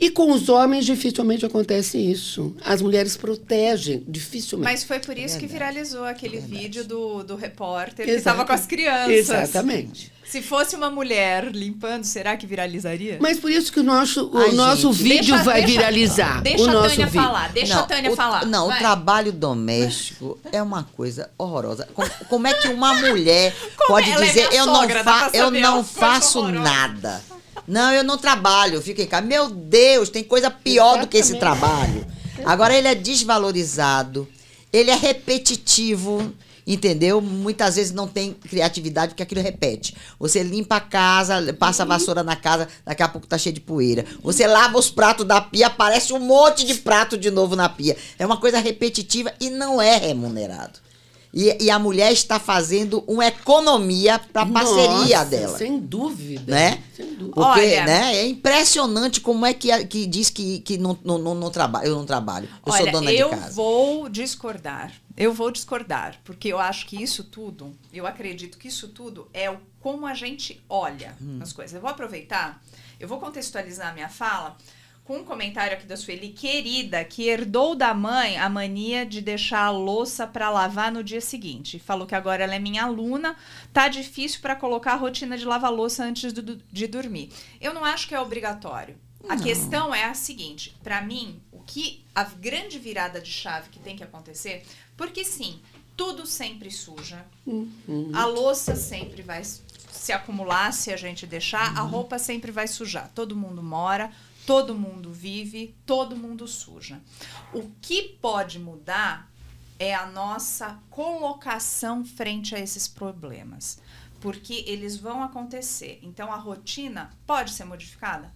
e com os homens dificilmente acontece isso. As mulheres protegem, dificilmente. Mas foi por isso é que viralizou aquele é vídeo do, do repórter Exato. que estava com as crianças. Exatamente. Se fosse uma mulher limpando, será que viralizaria? Mas por isso que o nosso, o Ai, nosso gente, vídeo deixa, vai deixa, viralizar. Deixa o a nosso Tânia vídeo. falar, deixa não, a Tânia o, falar. Não, vai. o trabalho doméstico é uma coisa horrorosa. Como, como é que uma mulher pode é dizer é eu não, fa eu não faço nada? Não, eu não trabalho, eu fico em casa. Meu Deus, tem coisa pior Exatamente. do que esse trabalho. Agora ele é desvalorizado, ele é repetitivo, entendeu? Muitas vezes não tem criatividade porque aquilo repete. Você limpa a casa, passa a vassoura na casa, daqui a pouco tá cheio de poeira. Você lava os pratos da pia, aparece um monte de prato de novo na pia. É uma coisa repetitiva e não é remunerado. E, e, a mulher está fazendo uma economia para a parceria dela. Sem dúvida. Né? Sem dúvida. Porque Olha, né, é impressionante como é que, que diz que, que não, não, não, não trabalho, eu não trabalho. Eu Olha, sou dona de casa. Eu vou discordar. Eu vou discordar. Porque eu acho que isso tudo, eu acredito que isso tudo é o como a gente olha hum. as coisas. Eu vou aproveitar, eu vou contextualizar a minha fala com um comentário aqui da Sueli, querida, que herdou da mãe a mania de deixar a louça para lavar no dia seguinte. Falou que agora ela é minha aluna, tá difícil para colocar a rotina de lavar louça antes do, de dormir. Eu não acho que é obrigatório. A não. questão é a seguinte, para mim, o que a grande virada de chave que tem que acontecer, porque sim, tudo sempre suja. Uhum. A louça sempre vai se acumular se a gente deixar, uhum. a roupa sempre vai sujar. Todo mundo mora, Todo mundo vive, todo mundo suja. O que pode mudar é a nossa colocação frente a esses problemas, porque eles vão acontecer. Então a rotina pode ser modificada?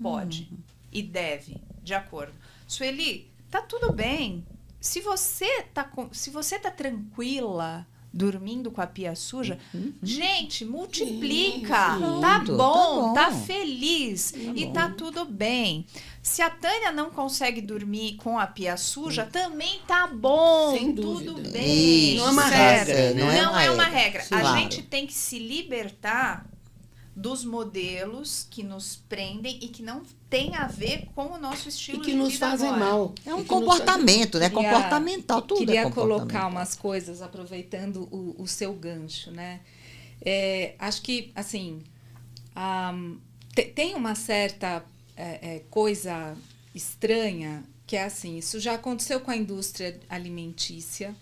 Pode uhum. e deve, de acordo. Sueli, tá tudo bem. Se você tá com, se você tá tranquila, dormindo com a pia suja. Uhum. Gente, multiplica. Sim, tá, bom, tá, bom, tá feliz tá e bom. tá tudo bem. Se a Tânia não consegue dormir com a pia suja, também tá bom. Sem tudo dúvida. bem. Não é uma regra. Não, não é uma regra. regra. A gente tem que se libertar dos modelos que nos prendem e que não tem a ver com o nosso estilo e que nos fazem agora. mal. É um comportamento, né? Queria, Comportamental, tudo queria é colocar umas coisas aproveitando o, o seu gancho, né? É, acho que, assim, um, te, tem uma certa é, é, coisa estranha que é assim, isso já aconteceu com a indústria alimentícia,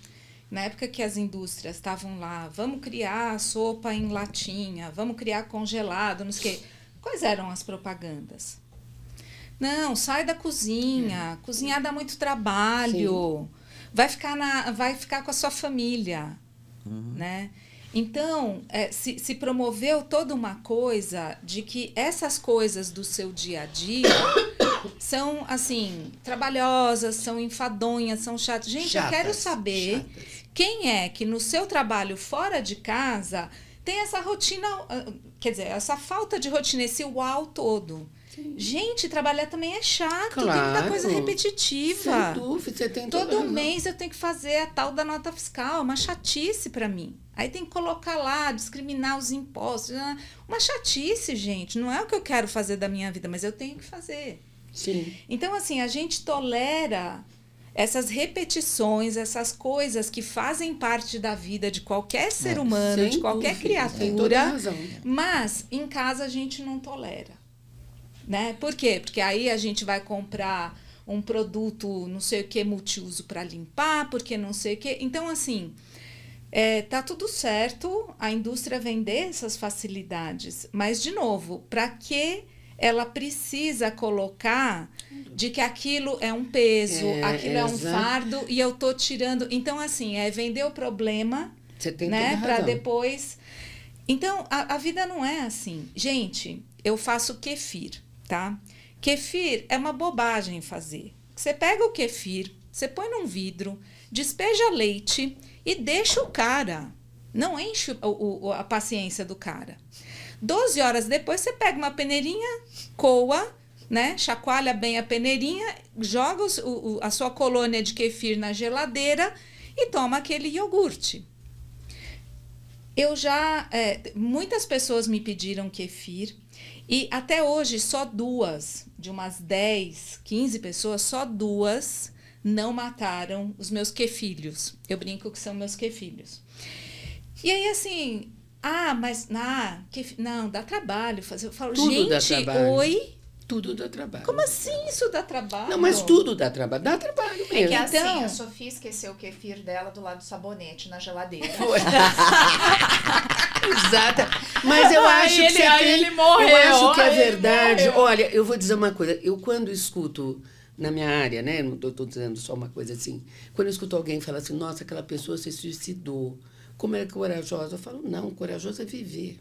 na época que as indústrias estavam lá, vamos criar sopa em latinha, vamos criar congelado, não sei o quê. Quais eram as propagandas? Não, sai da cozinha, cozinhar dá muito trabalho, vai ficar, na, vai ficar com a sua família, uhum. né? Então, é, se, se promoveu toda uma coisa de que essas coisas do seu dia a dia são, assim, trabalhosas, são enfadonhas, são chatas. Gente, chatas, eu quero saber chatas. Quem é que no seu trabalho fora de casa tem essa rotina, ah, quer dizer, essa falta de rotina, esse uau todo? Sim. Gente, trabalhar também é chato, claro. tem muita coisa repetitiva. Sem dúvida, você tem Todo mês eu tenho que fazer a tal da nota fiscal, uma chatice para mim. Aí tem que colocar lá, discriminar os impostos. Ah, uma chatice, gente. Não é o que eu quero fazer da minha vida, mas eu tenho que fazer. Sim. Então, assim, a gente tolera essas repetições, essas coisas que fazem parte da vida de qualquer ser É, humano, de qualquer dúvida, a criatura, mas em casa a gente não tolera. Né? Por quê? Porque aí a gente vai comprar um produto, não sei o que, multiuso para limpar, porque não sei o que. Então, assim, é, tá tudo certo a indústria vender essas facilidades, mas, de novo, para que ela precisa colocar de que aquilo é um peso, É, aquilo é um exato. fardo e eu tô tirando. Então, assim, é vender o problema Você tem né? Para depois. Então, a, a vida não é assim. Gente, eu faço kefir, tá? Kefir é uma bobagem fazer. Você pega o kefir, você põe num vidro, despeja leite e deixa o cara. Não enche o- o- a paciência do cara. 12 horas depois, você pega uma peneirinha, coa, né? Chacoalha bem a peneirinha, joga os- o- a sua colônia de kefir na geladeira e toma aquele iogurte. Eu já. é, muitas pessoas me pediram kefir. E até hoje, só duas, de umas 10, 15 pessoas, só duas não mataram os meus kefilhos. Eu brinco que são meus kefilhos. E aí, assim. Ah, mas. Ah, kef- não, dá trabalho fazer. Eu falo, Tudo dá gente, trabalho. oi? Tudo dá trabalho. Como assim isso dá trabalho? Não, mas tudo dá trabalho. Dá trabalho É que mesmo. assim, Então- a Sofia esqueceu o kefir dela do lado do sabonete na geladeira. Exata. Mas eu Aí acho que ele- você aí tem- ele morreu, Eu acho que é verdade. morreu. Olha, eu vou dizer uma coisa. Eu quando escuto na minha área, né? Não estou dizendo só uma coisa assim. Quando eu escuto alguém falar assim, nossa, aquela pessoa se suicidou. Como é corajosa? Eu falo, não, corajoso é viver.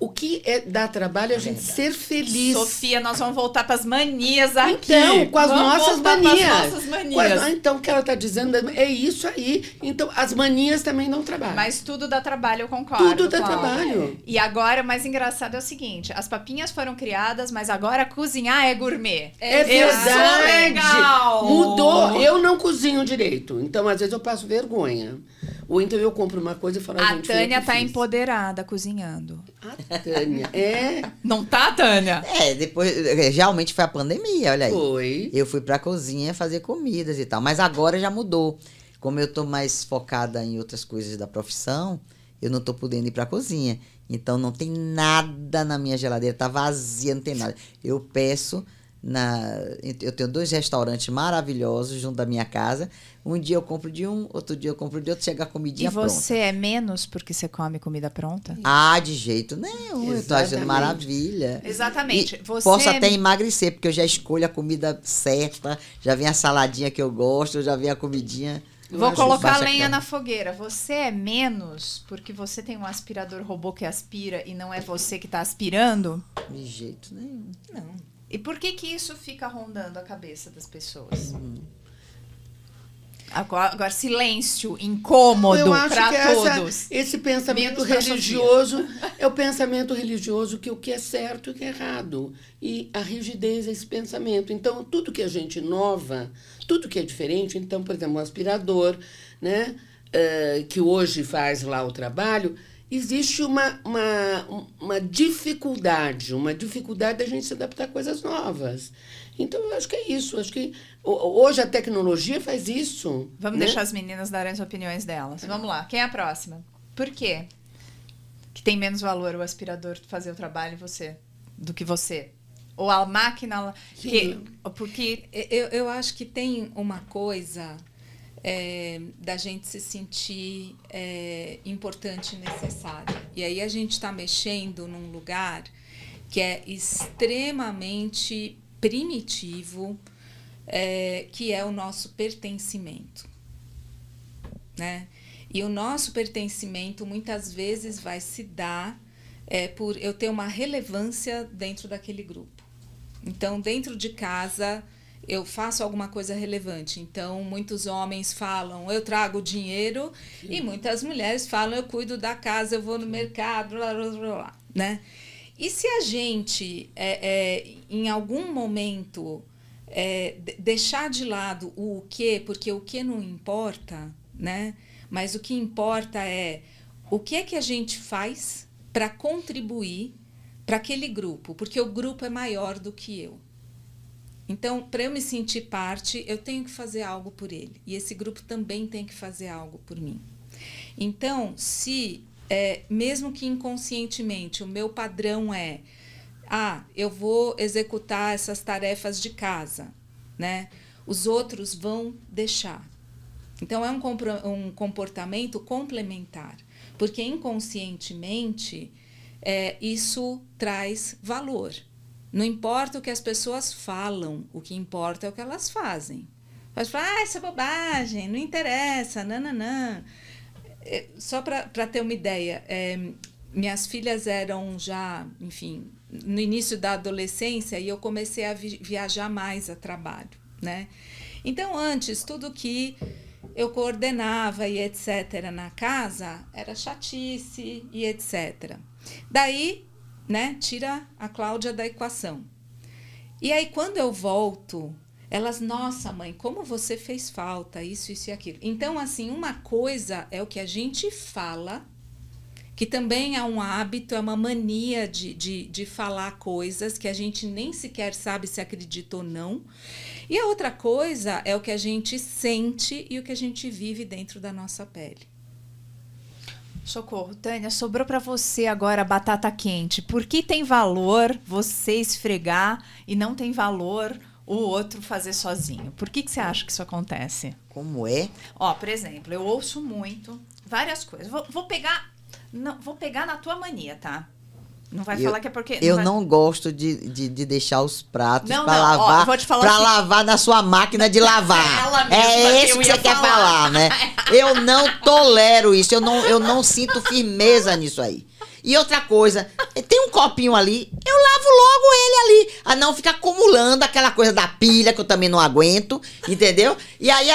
O que é dar trabalho é a gente ser feliz. Sofia, nós vamos voltar para as manias aqui. Então, com as Vamos nossas manias. nossas Com manias. as- então, o que ela está dizendo é isso aí. Então, as manias também não trabalham. Mas tudo dá trabalho, eu concordo. Tudo dá trabalho. E agora, o mais engraçado é o seguinte: as papinhas foram criadas, mas agora cozinhar é gourmet. É sou verdade. legal. Mudou. Eu não cozinho direito. Então, às vezes, eu passo vergonha. Ou então eu compro uma coisa e falo, A gente, Tânia tá fiz. empoderada cozinhando. A Tânia. É, Não tá, Tânia? É, depois. é, Realmente foi a pandemia, olha aí. foi. Eu fui pra cozinha fazer comidas e tal. Mas agora já mudou. Como eu tô mais focada em outras coisas da profissão, eu não tô podendo ir pra cozinha. Então não tem nada na minha geladeira, tá vazia, não tem nada. Eu peço na. Eu tenho dois restaurantes maravilhosos junto da minha casa. Um dia eu compro de um, outro dia eu compro de outro, chega a E comidinha pronta. você é menos porque você come comida pronta? Ah, de jeito nenhum. Eu tô achando Exatamente. maravilha. Exatamente. E Você Posso é- até emagrecer, porque eu já escolho a comida certa, já vem a saladinha que eu gosto, já vem a comidinha. Eu Vou colocar lenha na fogueira. Você é menos porque você tem um aspirador robô que aspira e não é você que tá aspirando? De jeito nenhum. Não. E por que que isso fica rondando a cabeça das pessoas? Agora, agora, silêncio, incômodo para que essa- todos. esse pensamento Menos religioso é o pensamento religioso que o que é certo e o que é errado. E a rigidez é esse pensamento. Então, tudo que a gente inova, tudo que é diferente, então, por exemplo, um aspirador, né, eh, que hoje faz lá o trabalho, existe uma, uma, uma dificuldade, uma dificuldade da gente se adaptar a coisas novas. Então, eu acho que é isso. Acho que ho- hoje a tecnologia faz isso. Vamos né? deixar as meninas darem as opiniões delas. Vamos lá. Quem é a próxima? Por quê? Que tem menos valor o aspirador fazer o trabalho você do que você? Ou a máquina que porque Eu, eu acho que tem uma coisa é, da gente se sentir é, importante e necessária. E aí a gente está mexendo num lugar que é extremamente primitivo, é, que é o nosso pertencimento. Né? E o nosso pertencimento muitas vezes vai se dar é, por eu ter uma relevância dentro daquele grupo. Então, dentro de casa, eu faço alguma coisa relevante. Então, muitos homens falam, eu trago dinheiro, e muitas mulheres falam, eu cuido da casa, eu vou no mercado, blá, blá, blá, blá, né? E se a gente, é, é, em algum momento, é, de- deixar de lado o que, porque o que não importa, né? Mas o que importa é o que é que a gente faz para contribuir para aquele grupo, porque o grupo é maior do que eu. Então, para eu me sentir parte, eu tenho que fazer algo por ele. E esse grupo também tem que fazer algo por mim. Então, se, é, mesmo que inconscientemente, o meu padrão é: ah, eu vou executar essas tarefas de casa, né? Os outros vão deixar. Então, é um, um comportamento complementar, porque inconscientemente é, isso traz valor. Não importa o que as pessoas falam, o que importa é o que elas fazem. Pode falar, ah, isso é bobagem, não interessa, nananã. É, só para ter uma ideia, é, minhas filhas eram já, enfim, no início da adolescência e eu comecei a vi viajar mais a trabalho, né? Então, antes, tudo que eu coordenava e etc. na casa era chatice e etc. Daí, né, tira a Cláudia da equação. E aí, quando eu volto, elas, nossa, mãe, como você fez falta, isso, isso e aquilo. Então, assim, uma coisa é o que a gente fala, que também é um hábito, é uma mania de, de, de falar coisas que a gente nem sequer sabe se acredita ou não. E a outra coisa é o que a gente sente e o que a gente vive dentro da nossa pele. Socorro, Tânia, sobrou para você agora a batata quente. Por que tem valor você esfregar e não tem valor o outro fazer sozinho? Por que, que você acha que isso acontece? Como é? Ó, por exemplo, eu ouço muito várias coisas. Vou, vou pegar, não, vou pegar na tua mania, tá? Não vai eu, falar que é porque. Eu vai... não gosto de, de, de, deixar os pratos para lavar. Ó, vou te falar pra assim, lavar na sua máquina de lavar. é esse que, que você falar. quer falar, né? Eu não tolero isso. Eu não, eu não sinto firmeza nisso aí. E outra coisa, tem um copinho ali, eu lavo logo ele ali. A não ficar acumulando aquela coisa da pilha que eu também não aguento, entendeu? E aí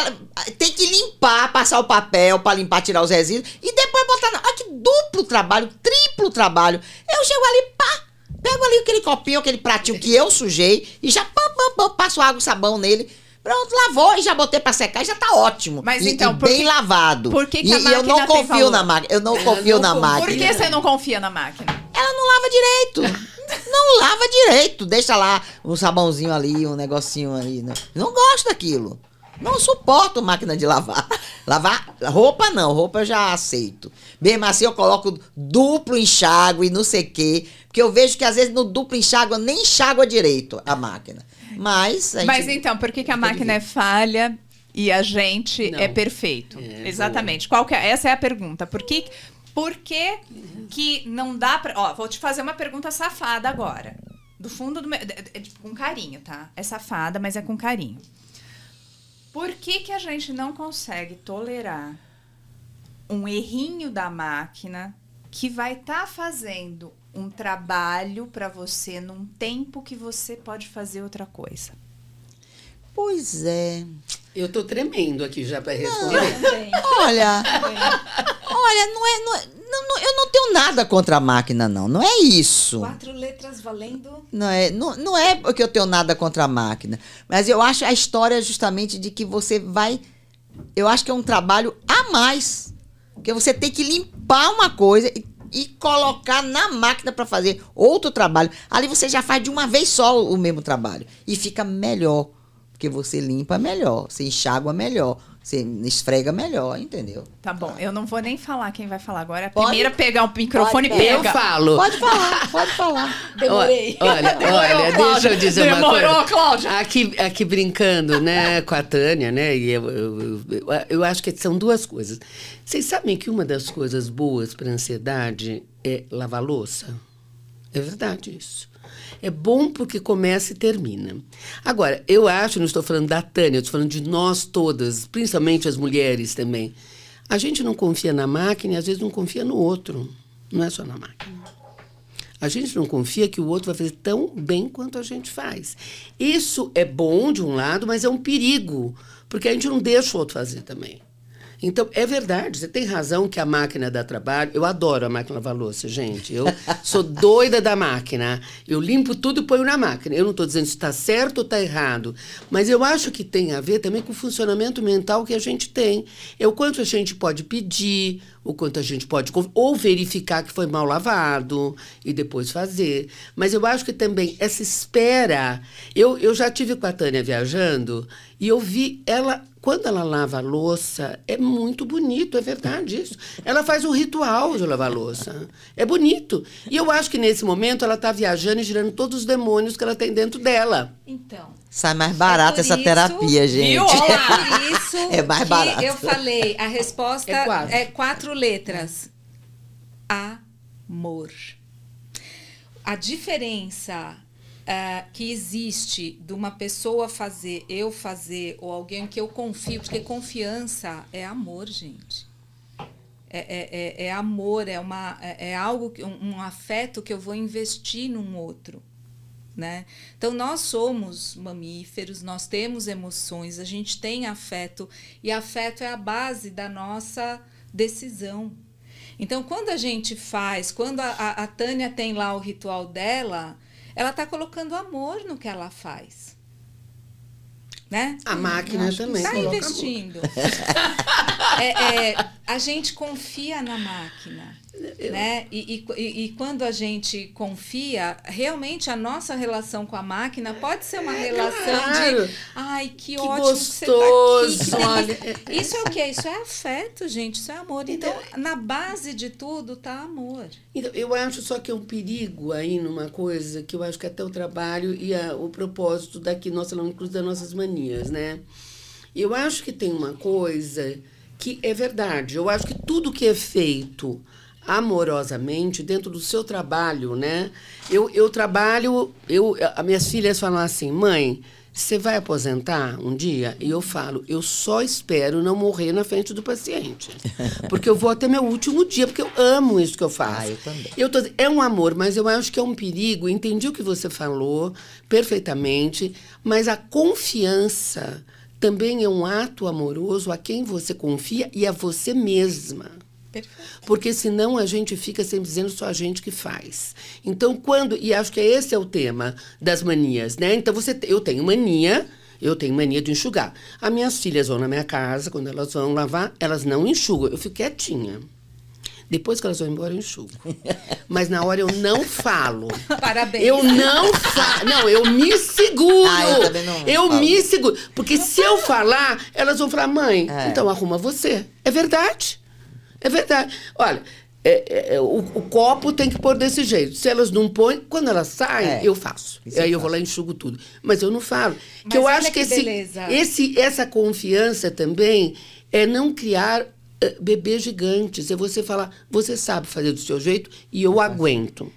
tem que limpar, passar o papel para limpar, tirar os resíduos e depois botar. Olha que duplo trabalho, triplo trabalho. Eu chego ali, pá, pego ali aquele copinho, aquele pratinho que eu sujei e já passo água e sabão nele. Pronto, lavou e já botei pra secar e já tá ótimo. Mas e, então, e bem que, lavado. Por que, que e, a máquina eu não confio na máquina. Eu não confio não na confio. máquina. Por que você não confia na máquina? Ela não lava direito. não lava direito. Deixa lá um sabãozinho ali, um negocinho ali. Né? Não gosto daquilo. Não suporto máquina de lavar. Lavar roupa não, roupa eu já aceito. Mesmo assim eu coloco duplo enxágue e não sei o quê. Porque eu vejo que às vezes no duplo enxágue nem enxágua direito a máquina. Mas. Mas então, por que, que a máquina é falha e a gente é Não. é perfeito? É, Exatamente. Qual é? Essa é a pergunta. Por que, por que, que não dá pra. Ó, vou te fazer uma pergunta safada agora. Do fundo do meu. Com carinho, tá? É safada, mas é com carinho. Por que, que a gente não consegue tolerar um errinho da máquina que vai estar tá fazendo um trabalho para você num tempo que você pode fazer outra coisa. Pois é. Eu tô tremendo aqui já para responder. Não, olha, olha, não é, não é não, não, eu não tenho nada contra a máquina, não. Não é isso. Quatro letras valendo. Não é, não, não é porque eu tenho nada contra a máquina. Mas eu acho a história justamente de que você vai. Eu acho que é um trabalho a mais. Porque você tem que limpar uma coisa e e colocar na máquina para fazer outro trabalho. Ali você já faz de uma vez só o mesmo trabalho e fica melhor, porque você limpa melhor, você enxágua melhor, você esfrega melhor, entendeu? Tá bom, eu não vou nem falar quem vai falar agora. É a pode, primeira pegar o microfone e pega. Eu falo. Pode falar, pode falar. Demorei. Olha, Demorou, olha deixa eu dizer Demorou, uma coisa. Demorou, Cláudia. Aqui, aqui brincando, né, com a Tânia, né, e eu, eu, eu, eu acho que são duas coisas. Vocês sabem que uma das coisas boas para ansiedade é lavar louça? É verdade isso. É bom porque começa e termina. Agora, eu acho, não estou falando da Tânia, estou falando de nós todas, principalmente as mulheres também. A gente não confia na máquina e às vezes não confia no outro. Não é só na máquina. A gente não confia que o outro vai fazer tão bem quanto a gente faz. Isso é bom de um lado, mas é um perigo, porque a gente não deixa o outro fazer também. Então, é verdade, você tem razão que a máquina dá trabalho. Eu adoro a máquina lavar louça, gente. Eu sou doida da máquina. Eu limpo tudo e ponho na máquina. Eu não estou dizendo se está certo ou está errado. Mas eu acho que tem a ver também com o funcionamento mental que a gente tem. É o quanto a gente pode pedir, o quanto a gente pode ou verificar que foi mal lavado e depois fazer. Mas eu acho que também essa espera. Eu, eu já tive com a Tânia viajando e eu vi ela quando ela lava a louça, é muito bonito, é verdade isso. Ela faz um ritual de lavar louça. É bonito. E eu acho que nesse momento ela está viajando e girando todos os demônios que ela tem dentro dela. Então. Sai mais barato é essa isso, terapia, gente. Viu? Olá, isso é mais barato. eu falei, a resposta é quatro, é quatro letras. Amor. A diferença uh, que existe de uma pessoa fazer, eu fazer, ou alguém que eu confio, porque confiança é amor, gente. É, é, é, é amor, é, uma, é, é algo, um, um afeto que eu vou investir num outro. Né? Então, nós somos mamíferos, nós temos emoções, a gente tem afeto, e afeto é a base da nossa decisão. Então, quando a gente faz, quando a, a, a Tânia tem lá o ritual dela, ela está colocando amor no que ela faz. Né? A máquina também. Está investindo. é, é, a gente confia na máquina. Eu... Né? E, e, e, quando a gente confia, realmente a nossa relação com a máquina pode ser uma relação claro. de ai, que, que ótimo gostoso. que você tá aqui. Que isso é o que? Isso é afeto, gente, isso é amor. Então, então, na base de tudo tá amor. Então, eu acho só que é um perigo aí numa coisa que eu acho que até o trabalho e a, o propósito daqui, nossa, inclusive das nossas manias, né? Eu acho que tem uma coisa que é verdade. Eu acho que tudo que é feito amorosamente dentro do seu trabalho, né? Eu, eu trabalho, eu, as minhas filhas falam assim, mãe, você vai aposentar um dia? E eu falo, eu só espero não morrer na frente do paciente. Porque eu vou até meu último dia, porque eu amo isso que eu faço. Ah, eu também. Eu tô, é um amor, mas eu acho que é um perigo. Entendi o que você falou perfeitamente, mas a confiança também é um ato amoroso a quem você confia e a você mesma. Perfeito. Porque senão a gente fica sempre dizendo só a gente que faz. Então, quando. E acho que esse é o tema das manias, né? Então, você, eu tenho mania. Eu tenho mania de enxugar. As minhas filhas vão na minha casa, quando elas vão lavar, elas não enxugam. Eu fico quietinha. Depois que elas vão embora, eu enxugo. Mas na hora eu não falo. Parabéns. Eu não falo. Não, eu me seguro. Ah, eu não eu falo. me seguro. Porque se eu falar, elas vão falar, mãe, é. então arruma você. É verdade. É verdade. Olha, é, é, é, o, o, copo tem que pôr desse jeito. Se elas não põem, quando elas saem, é, eu faço. Aí eu vou lá e enxugo tudo. Mas eu não falo. Mas que eu acho que, que esse, esse, essa confiança também é não criar uh, bebês gigantes. É você falar, você sabe fazer do seu jeito e eu aguento.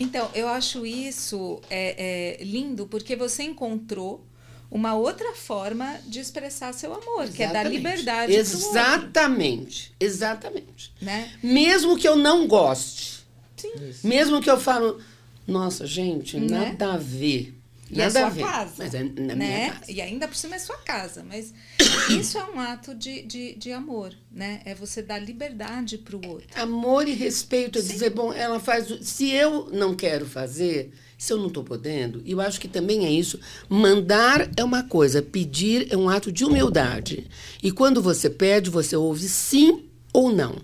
Então, eu acho isso é, é lindo porque você encontrou uma outra forma de expressar seu amor, exatamente. que é dar liberdade Exatamente, exatamente. Né? Mesmo que eu não goste. Sim. Mesmo que eu falo, nossa, gente, né? nada a ver. E é nada é sua casa. Mas é na né? Casa. E ainda por cima é sua casa. Mas isso é um ato de, de, de amor, né? É você dar liberdade para o outro. Amor e respeito. É dizer, bom, ela faz. Se eu não quero fazer, se eu não estou podendo, eu acho que também é isso. Mandar é uma coisa, pedir é um ato de humildade. E quando você pede, você ouve sim ou não.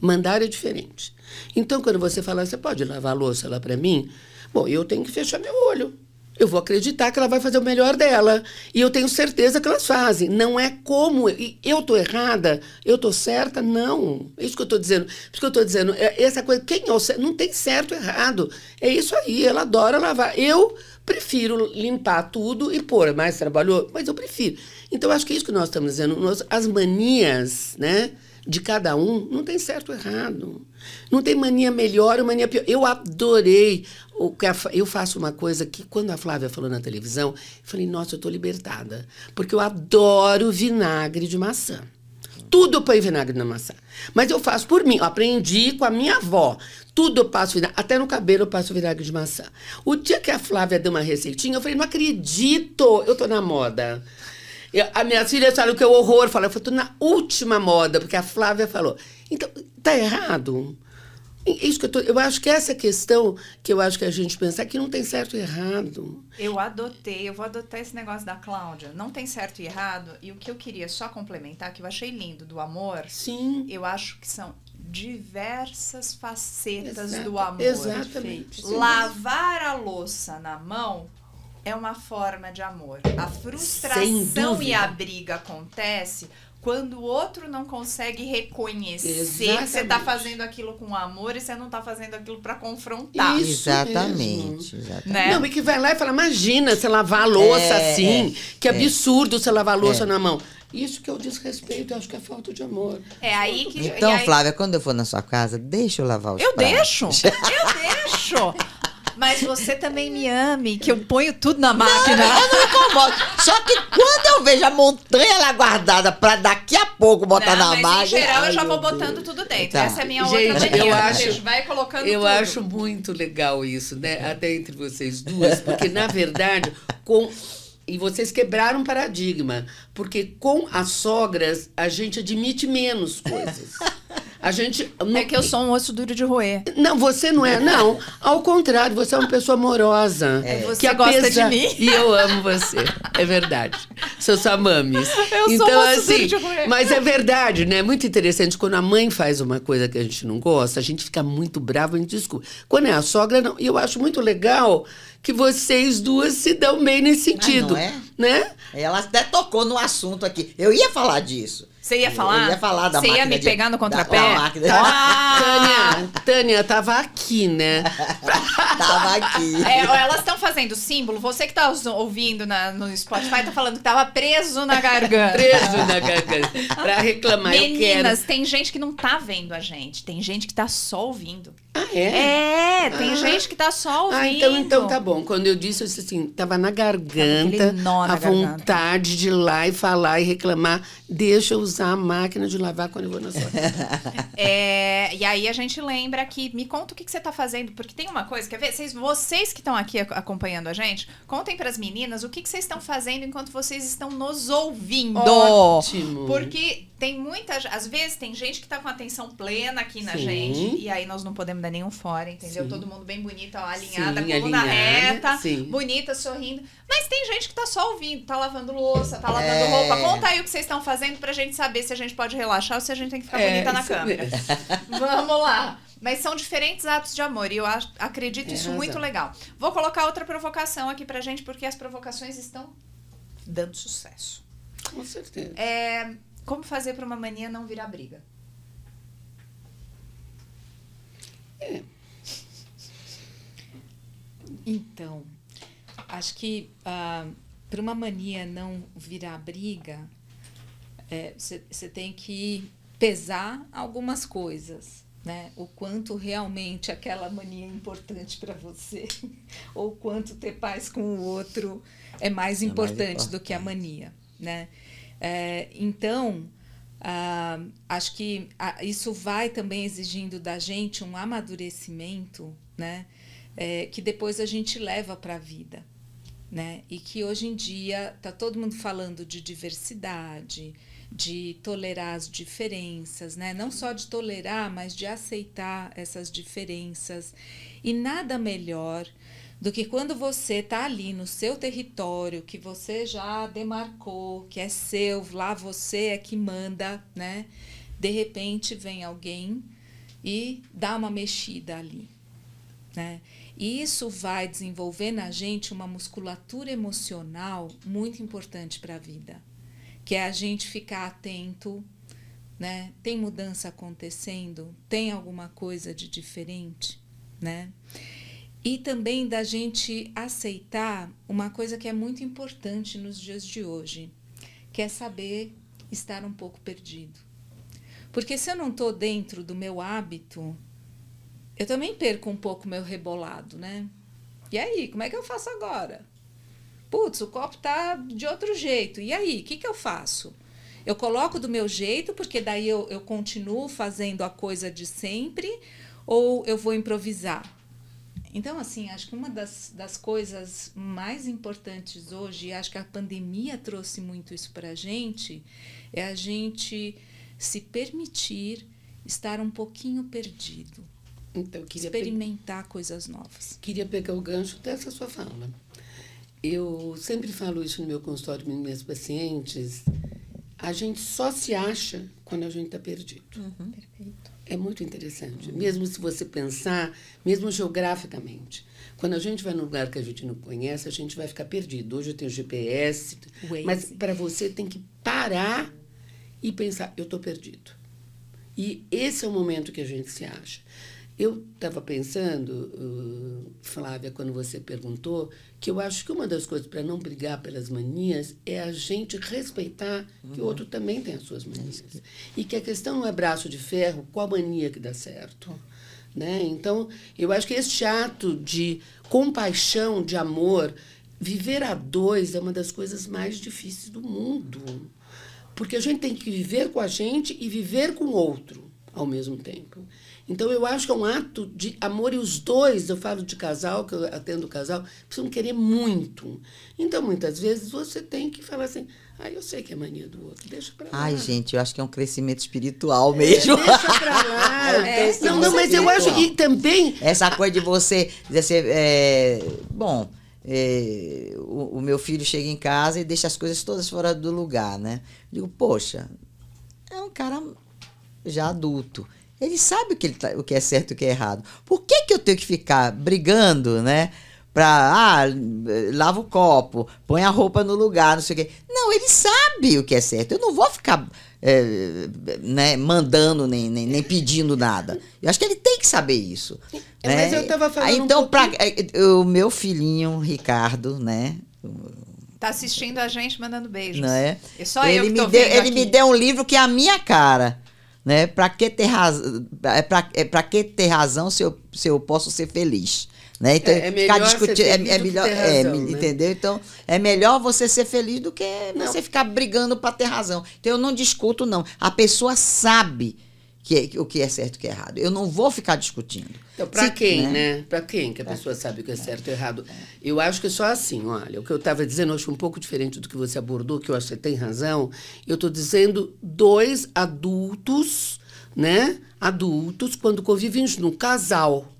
Mandar é diferente. Então, quando você fala, você pode lavar a louça lá para mim? Bom, eu tenho que fechar meu olho. Eu vou acreditar que ela vai fazer o melhor dela. E eu tenho certeza que elas fazem. Não é como. Eu estou errada, eu estou certa? Não. É isso que eu estou dizendo. Isso que eu estou dizendo. É essa coisa. Quem é o certo? Não tem certo ou errado. É isso aí. Ela adora lavar. Eu prefiro limpar tudo e pôr. Mais trabalhou, mas eu prefiro. Então, acho que é isso que nós estamos dizendo. Nós, as manias, né? de cada um, não tem certo ou errado. Não tem mania melhor ou mania pior. Eu adorei. Eu faço uma coisa que, quando a Flávia falou na televisão, eu falei, nossa, eu estou libertada. Porque eu adoro vinagre de maçã. Tudo eu ponho vinagre na maçã. Mas eu faço por mim. Eu aprendi com a minha avó. Tudo eu passo vinagre. Até no cabelo eu passo vinagre de maçã. O dia que a Flávia deu uma receitinha, eu falei, não acredito, eu tô na moda. Eu, a minha filha fala que é horror. Fala, eu tô na última moda, porque a Flávia falou. Então, tá errado. Isso que eu, tô, eu acho que essa questão que eu acho que a gente pensar que não tem certo e errado. Eu adotei, eu vou adotar esse negócio da Cláudia. Não tem certo e errado. E o que eu queria só complementar, que eu achei lindo do amor, Sim. eu acho que são diversas facetas Exata- do amor. Exatamente. Sim. Lavar a louça na mão é uma forma de amor. A frustração e a briga acontece quando o outro não consegue reconhecer que você está Exatamente. fazendo aquilo com amor e você não está fazendo aquilo para confrontar. Isso exatamente, exatamente. Né? Não, e que vai lá e fala, imagina você lavar a louça É, assim. que absurdo você lavar a louça É. na mão. Isso que eu desrespeito, eu acho que é falta de amor. É aí que. Então, aí- Flávia, quando eu for na sua casa, deixa eu lavar os Eu pratos. deixo, eu deixo. Mas você também me ame, que eu ponho tudo na máquina. Eu não incomodo. Só que quando eu vejo a montanha lá guardada pra daqui a pouco botar Não, na mas máquina. em geral eu já vou botando tudo dentro. Tá. Essa é a minha Gente, outra mania. eu acho- Gente, vai colocando Eu tudo. acho muito legal isso, né? Até entre vocês duas, porque na verdade, com e vocês quebraram um paradigma, porque com as sogras a gente admite menos coisas. A gente É que eu sou um osso duro de roer. Não, você não é, não. Ao contrário, você é uma pessoa amorosa. É, você que gosta de apesar- mim. E eu amo você. É verdade. Sou sua mames. Eu sou então, uma assim, duro de roer. mas é verdade, né? Muito interessante. Quando a mãe faz uma coisa que a gente não gosta, a gente fica muito bravo, a gente desculpa. Quando é a sogra, não. E eu acho muito legal que vocês duas se dão bem nesse sentido. não é? Né? Ela até tocou no assunto aqui. Eu ia falar disso. Você ia falar? Eu ia falar da Você ia me de- pegar no da- contrapé? da máquina. Ah! Tânia, Tânia tava aqui, né? Tava aqui. É, elas estão fazendo símbolo. Você que tá ouvindo na- no Spotify tá falando que tava preso na garganta. Preso na garganta. Pra reclamar, eu quero. Meninas, tem gente que não tá vendo a gente. Tem gente que tá só ouvindo. Ah, é? É, tem Ah. gente que tá só ouvindo. Ah, então, então tá bom. Quando eu disse, eu disse assim, tava na garganta, nó na a garganta. vontade de ir lá e falar e reclamar. Deixa eu usar a máquina de lavar quando eu vou na sua. É, e aí a gente lembra que me conta o que, que você tá fazendo, porque tem uma coisa, quer ver? Vocês, vocês que estão aqui ac- acompanhando a gente, contem pras meninas o que, que vocês estão fazendo enquanto vocês estão nos ouvindo. Ótimo. Porque tem muita. Às vezes tem gente que tá com atenção plena aqui na Sim. gente. E aí nós não podemos dar nenhum fora, entendeu? Sim. Todo mundo bem bonita, ó, alinhada, Sim, coluna alinhada, reta, sim. bonita, sorrindo. Mas tem gente que tá só ouvindo, tá lavando louça, tá lavando É. roupa. Conta aí o que vocês estão fazendo pra gente saber se a gente pode relaxar ou se a gente tem que ficar É, bonita na câmera. Vamos lá. Mas são diferentes atos de amor e eu acredito isso razão. muito legal. Vou colocar outra provocação aqui pra gente, porque as provocações estão dando sucesso. Com certeza. É, como fazer pra uma mania não virar briga? Então, acho que para uma mania não virar briga, você tem que pesar algumas coisas. Né? O quanto realmente aquela mania é importante para você, ou quanto ter paz com o outro é mais É mais importante do que a importante. mania. Né? É, então, ah, acho que isso vai também exigindo da gente um amadurecimento, né? É, que depois a gente leva para a vida, né? E que hoje em dia tá todo mundo falando de diversidade, de tolerar as diferenças, né? Não só de tolerar, mas de aceitar essas diferenças. E nada melhor do que quando você está ali no seu território, que você já demarcou, que é seu, lá você é que manda, né? De repente vem alguém e dá uma mexida ali, né? E isso vai desenvolver na gente uma musculatura emocional muito importante para a vida, que é a gente ficar atento, né? Tem mudança acontecendo? Tem alguma coisa de diferente, né? E também da gente aceitar uma coisa que é muito importante nos dias de hoje, que é saber estar um pouco perdido. Porque se eu não estou dentro do meu hábito, eu também perco um pouco meu rebolado, né? E aí, como é que eu faço agora? Putz, o copo tá de outro jeito. E aí, o que, que eu faço? Eu coloco do meu jeito, porque daí eu, eu continuo fazendo a coisa de sempre, ou eu vou improvisar? Então, assim, acho que uma das, das coisas mais importantes hoje, e acho que a pandemia trouxe muito isso para a gente, é a gente se permitir estar um pouquinho perdido. Então, eu queria experimentar pe... coisas novas. Queria pegar o gancho dessa sua fala. Eu sempre falo isso no meu consultório com minhas pacientes. A gente só se acha quando a gente está perdido. Uhum. Perfeito. É muito interessante. Mesmo se você pensar, mesmo geograficamente. Quando a gente vai num lugar que a gente não conhece, a gente vai ficar perdido. Hoje eu tenho GPS, Waze. mas para você tem que parar e pensar, eu estou perdido. E esse é o momento que a gente se acha. Eu estava pensando, Flávia, quando você perguntou, que eu acho que uma das coisas para não brigar pelas manias é a gente respeitar uhum. que o outro também tem as suas manias. E que a questão não é braço de ferro, qual mania que dá certo. Né? Então, eu acho que este ato de compaixão, de amor, viver a dois é uma das coisas mais difíceis do mundo. Porque a gente tem que viver com a gente e viver com o outro ao mesmo tempo. Então, eu acho que é um ato de amor e os dois, eu falo de casal, que eu atendo casal, precisam querer muito. Então, muitas vezes, você tem que falar assim, ah, eu sei que é mania do outro, deixa pra lá. Ai, gente, eu acho que é um crescimento espiritual mesmo. É, deixa pra lá. é, não, não, mas eu acho que também... Essa coisa de você dizer assim, é, bom... É, o, o, meu filho chega em casa e deixa as coisas todas fora do lugar, né? Digo, poxa, é um cara já adulto. Ele sabe o que, ele tá, o que é certo e o que é errado. Por que, que eu tenho que ficar brigando, né? Pra, ah, lava o copo, põe a roupa no lugar, não sei o quê. Não, ele sabe o que é certo. Eu não vou ficar é, né, mandando nem, nem, nem, pedindo nada. Eu acho que ele tem que saber isso. É, né? Mas eu estava falando. então, um pra, é, o meu filhinho, Ricardo, né? Tá assistindo a gente mandando beijos. Não é? é só ele eu que me deu, Ele me deu um livro que é a minha cara né? Para que ter razão, é para é para que ter razão se eu, se eu posso ser feliz, né? Então, é, é melhor discutindo, é, é melhor, é, razão, né? entendeu? Então, é melhor você ser feliz do que não. você ficar brigando para ter razão. Então eu não discuto não. A pessoa sabe que é, o que é certo e o que é errado. Eu não vou ficar discutindo. Então, para quem, né? né? Para quem que a pessoa sabe o que é certo e errado? Eu acho que é só assim, olha, o que eu estava dizendo, eu acho um pouco diferente do que você abordou, que eu acho que você tem razão. Eu estou dizendo dois adultos né? Adultos, quando convivem num casal.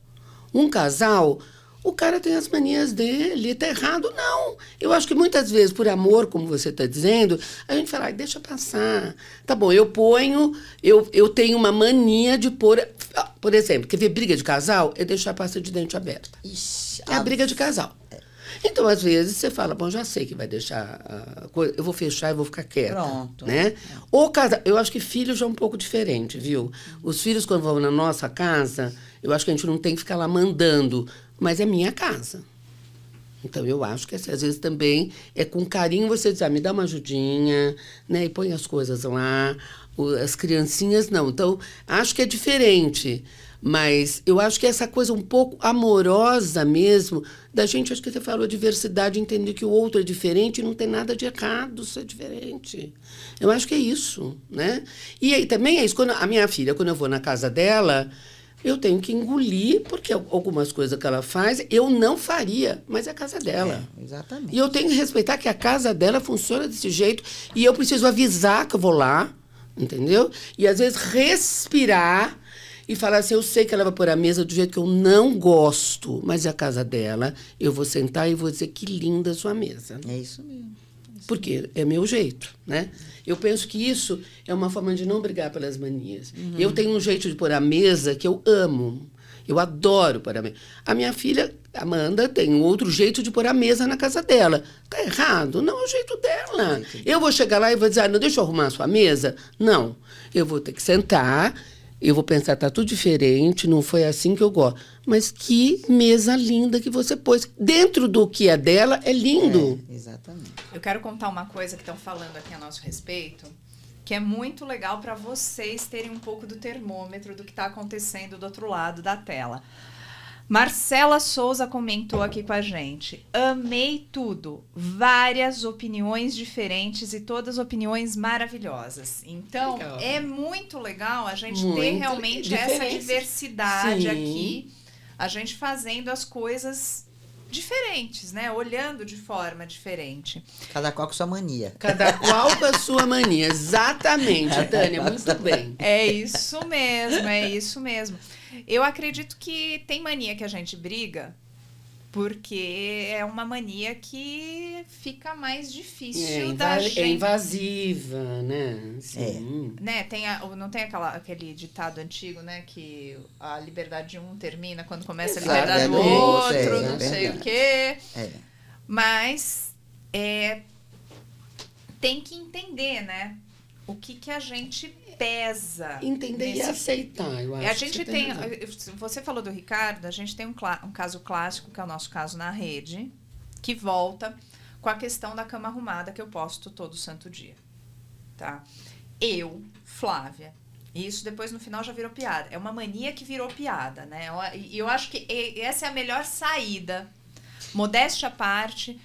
Um casal, o cara tem as manias dele, tá errado. Não. Eu acho que muitas vezes, por amor, como você está dizendo, a gente fala, deixa passar. Tá bom, eu ponho, eu, eu tenho uma mania de pôr. Por exemplo, quer ver briga de casal? É deixar a pasta de dente aberta. Ixi, é a briga de casal. Então, às vezes, você fala, bom, já sei que vai deixar a coisa, eu vou fechar e vou ficar quieta. Pronto. Né? Ou casa, eu acho que filho já é um pouco diferente, viu? Os filhos, quando vão na nossa casa, eu acho que a gente não tem que ficar lá mandando, mas é minha casa. Então, eu acho que assim, às vezes também é com carinho você dizer, ah, me dá uma ajudinha, né? E põe as coisas lá. As criancinhas, não. Então, acho que é diferente. Mas eu acho que essa coisa um pouco amorosa mesmo, da gente, acho que você falou diversidade, entender que o outro é diferente não tem nada de errado ser diferente. Eu acho que é isso, né? E aí também é isso, quando a minha filha, quando eu vou na casa dela, eu tenho que engolir, porque algumas coisas que ela faz eu não faria, mas é a casa dela. É, exatamente. E eu tenho que respeitar que a casa dela funciona desse jeito e eu preciso avisar que eu vou lá, entendeu? E às vezes respirar e falar assim: eu sei que ela vai pôr a mesa do jeito que eu não gosto, mas é a casa dela, eu vou sentar e vou dizer que linda a sua mesa. É isso mesmo. Porque é meu jeito, né? Eu penso que isso é uma forma de não brigar pelas manias. Uhum. Eu tenho um jeito de pôr a mesa que eu amo. Eu adoro pôr a mesa. A minha filha, Amanda, tem outro jeito de pôr a mesa na casa dela. Tá errado? Não, é o jeito dela. Eu vou chegar lá e vou dizer, ah, não, deixa eu arrumar a sua mesa? Não. Eu vou ter que sentar eu vou pensar, tá tudo diferente, não foi assim que eu gosto. Mas que mesa linda que você pôs. Dentro do que é dela, é lindo. É, exatamente. Eu quero contar uma coisa que estão falando aqui a nosso respeito, que é muito legal para vocês terem um pouco do termômetro do que está acontecendo do outro lado da tela. Marcela Souza comentou aqui com a gente. Amei tudo. Várias opiniões diferentes e todas opiniões maravilhosas. Então, legal. é muito legal a gente muito ter realmente essa diversidade Sim. aqui a gente fazendo as coisas diferentes, né? Olhando de forma diferente. Cada qual com sua mania. Cada qual com a sua mania. Exatamente, Tânia, muito bem. É isso mesmo, é isso mesmo. Eu acredito que tem mania que a gente briga porque é uma mania que fica mais difícil É, da inva- gente. é invasiva, né? Sim. Né, tem a- não tem aquela, aquele ditado antigo, né? Que a liberdade de um termina quando começa a liberdade do Exatamente, outro, é, não é sei o quê. É. Mas é, tem que entender, né? O que, que a gente pesa. Entender e nesse aceitar, eu acho. a gente você tem. razão. Você falou do Ricardo, a gente tem um, um caso clássico, que é o nosso caso na rede, que volta com a questão da cama arrumada que eu posto todo santo dia. Tá? Eu, Flávia. E isso depois no final já virou piada. É uma mania que virou piada, né? Eu- E eu acho que e- essa é a melhor saída. Modéstia à parte.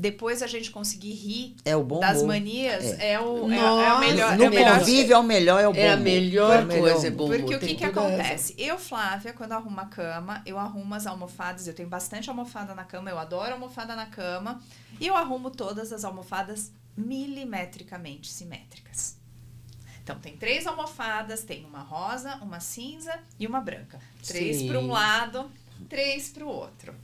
Depois a gente conseguir rir É o bom das humor. manias É. é, o, é, Nossa, é o melhor. No é o melhor convívio é o melhor, é o bom É a melhor É melhor coisa, é bom Porque o que, que acontece? Eu, Flávia, quando arrumo a cama, eu arrumo as almofadas. Eu tenho bastante almofada na cama, eu adoro almofada na cama. E eu arrumo todas as almofadas milimetricamente simétricas. Então, tem três almofadas, tem uma rosa, uma cinza e uma branca. Três para um lado, três para o outro.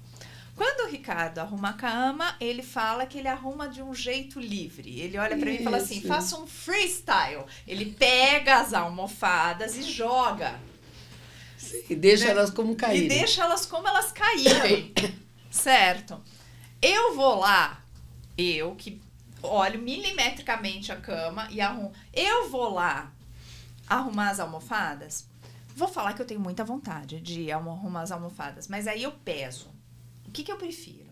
Quando o Ricardo arruma a cama, ele fala que ele arruma de um jeito livre. Ele olha para mim e fala assim: faça um freestyle. Ele pega as almofadas e joga. E deixa né? elas como caírem. E deixa elas como elas caírem. certo? Eu vou lá, eu que olho milimetricamente a cama e arrumo. Eu vou lá arrumar as almofadas. Vou falar que eu tenho muita vontade de arru- arrumar as almofadas, mas aí eu peso. O que, que eu prefiro?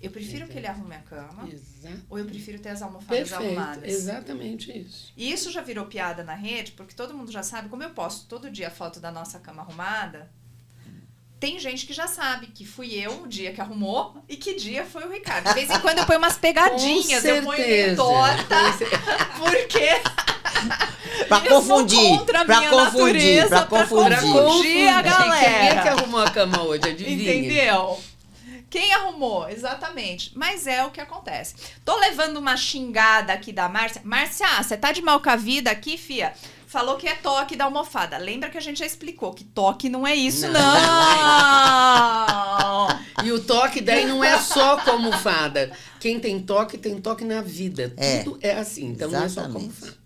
Eu prefiro que ele arrume a cama Exato. ou eu prefiro ter as almofadas Perfeito, arrumadas? exatamente isso. E isso já virou piada na rede, porque todo mundo já sabe, como eu posto todo dia a foto da nossa cama arrumada, tem gente que já sabe que fui eu um dia que arrumou e que dia foi o Ricardo. De vez em quando eu ponho umas pegadinhas, eu ponho meio torta, porque Pra confundir, contra a pra minha confundir, natureza, pra pra confundir. confundir. a galera. Quem é que arrumou a cama hoje? Adivinha. Entendeu? Quem arrumou? Exatamente. Mas é o que acontece. Tô levando uma xingada aqui da Márcia. Márcia, você tá de mal com a vida aqui, fia? Falou que é toque da almofada. Lembra que a gente já explicou que toque não é isso, Não. não. E o toque daí não é só com almofada. Quem tem toque, tem toque na vida. É. Tudo é assim. Então não é só com Exatamente.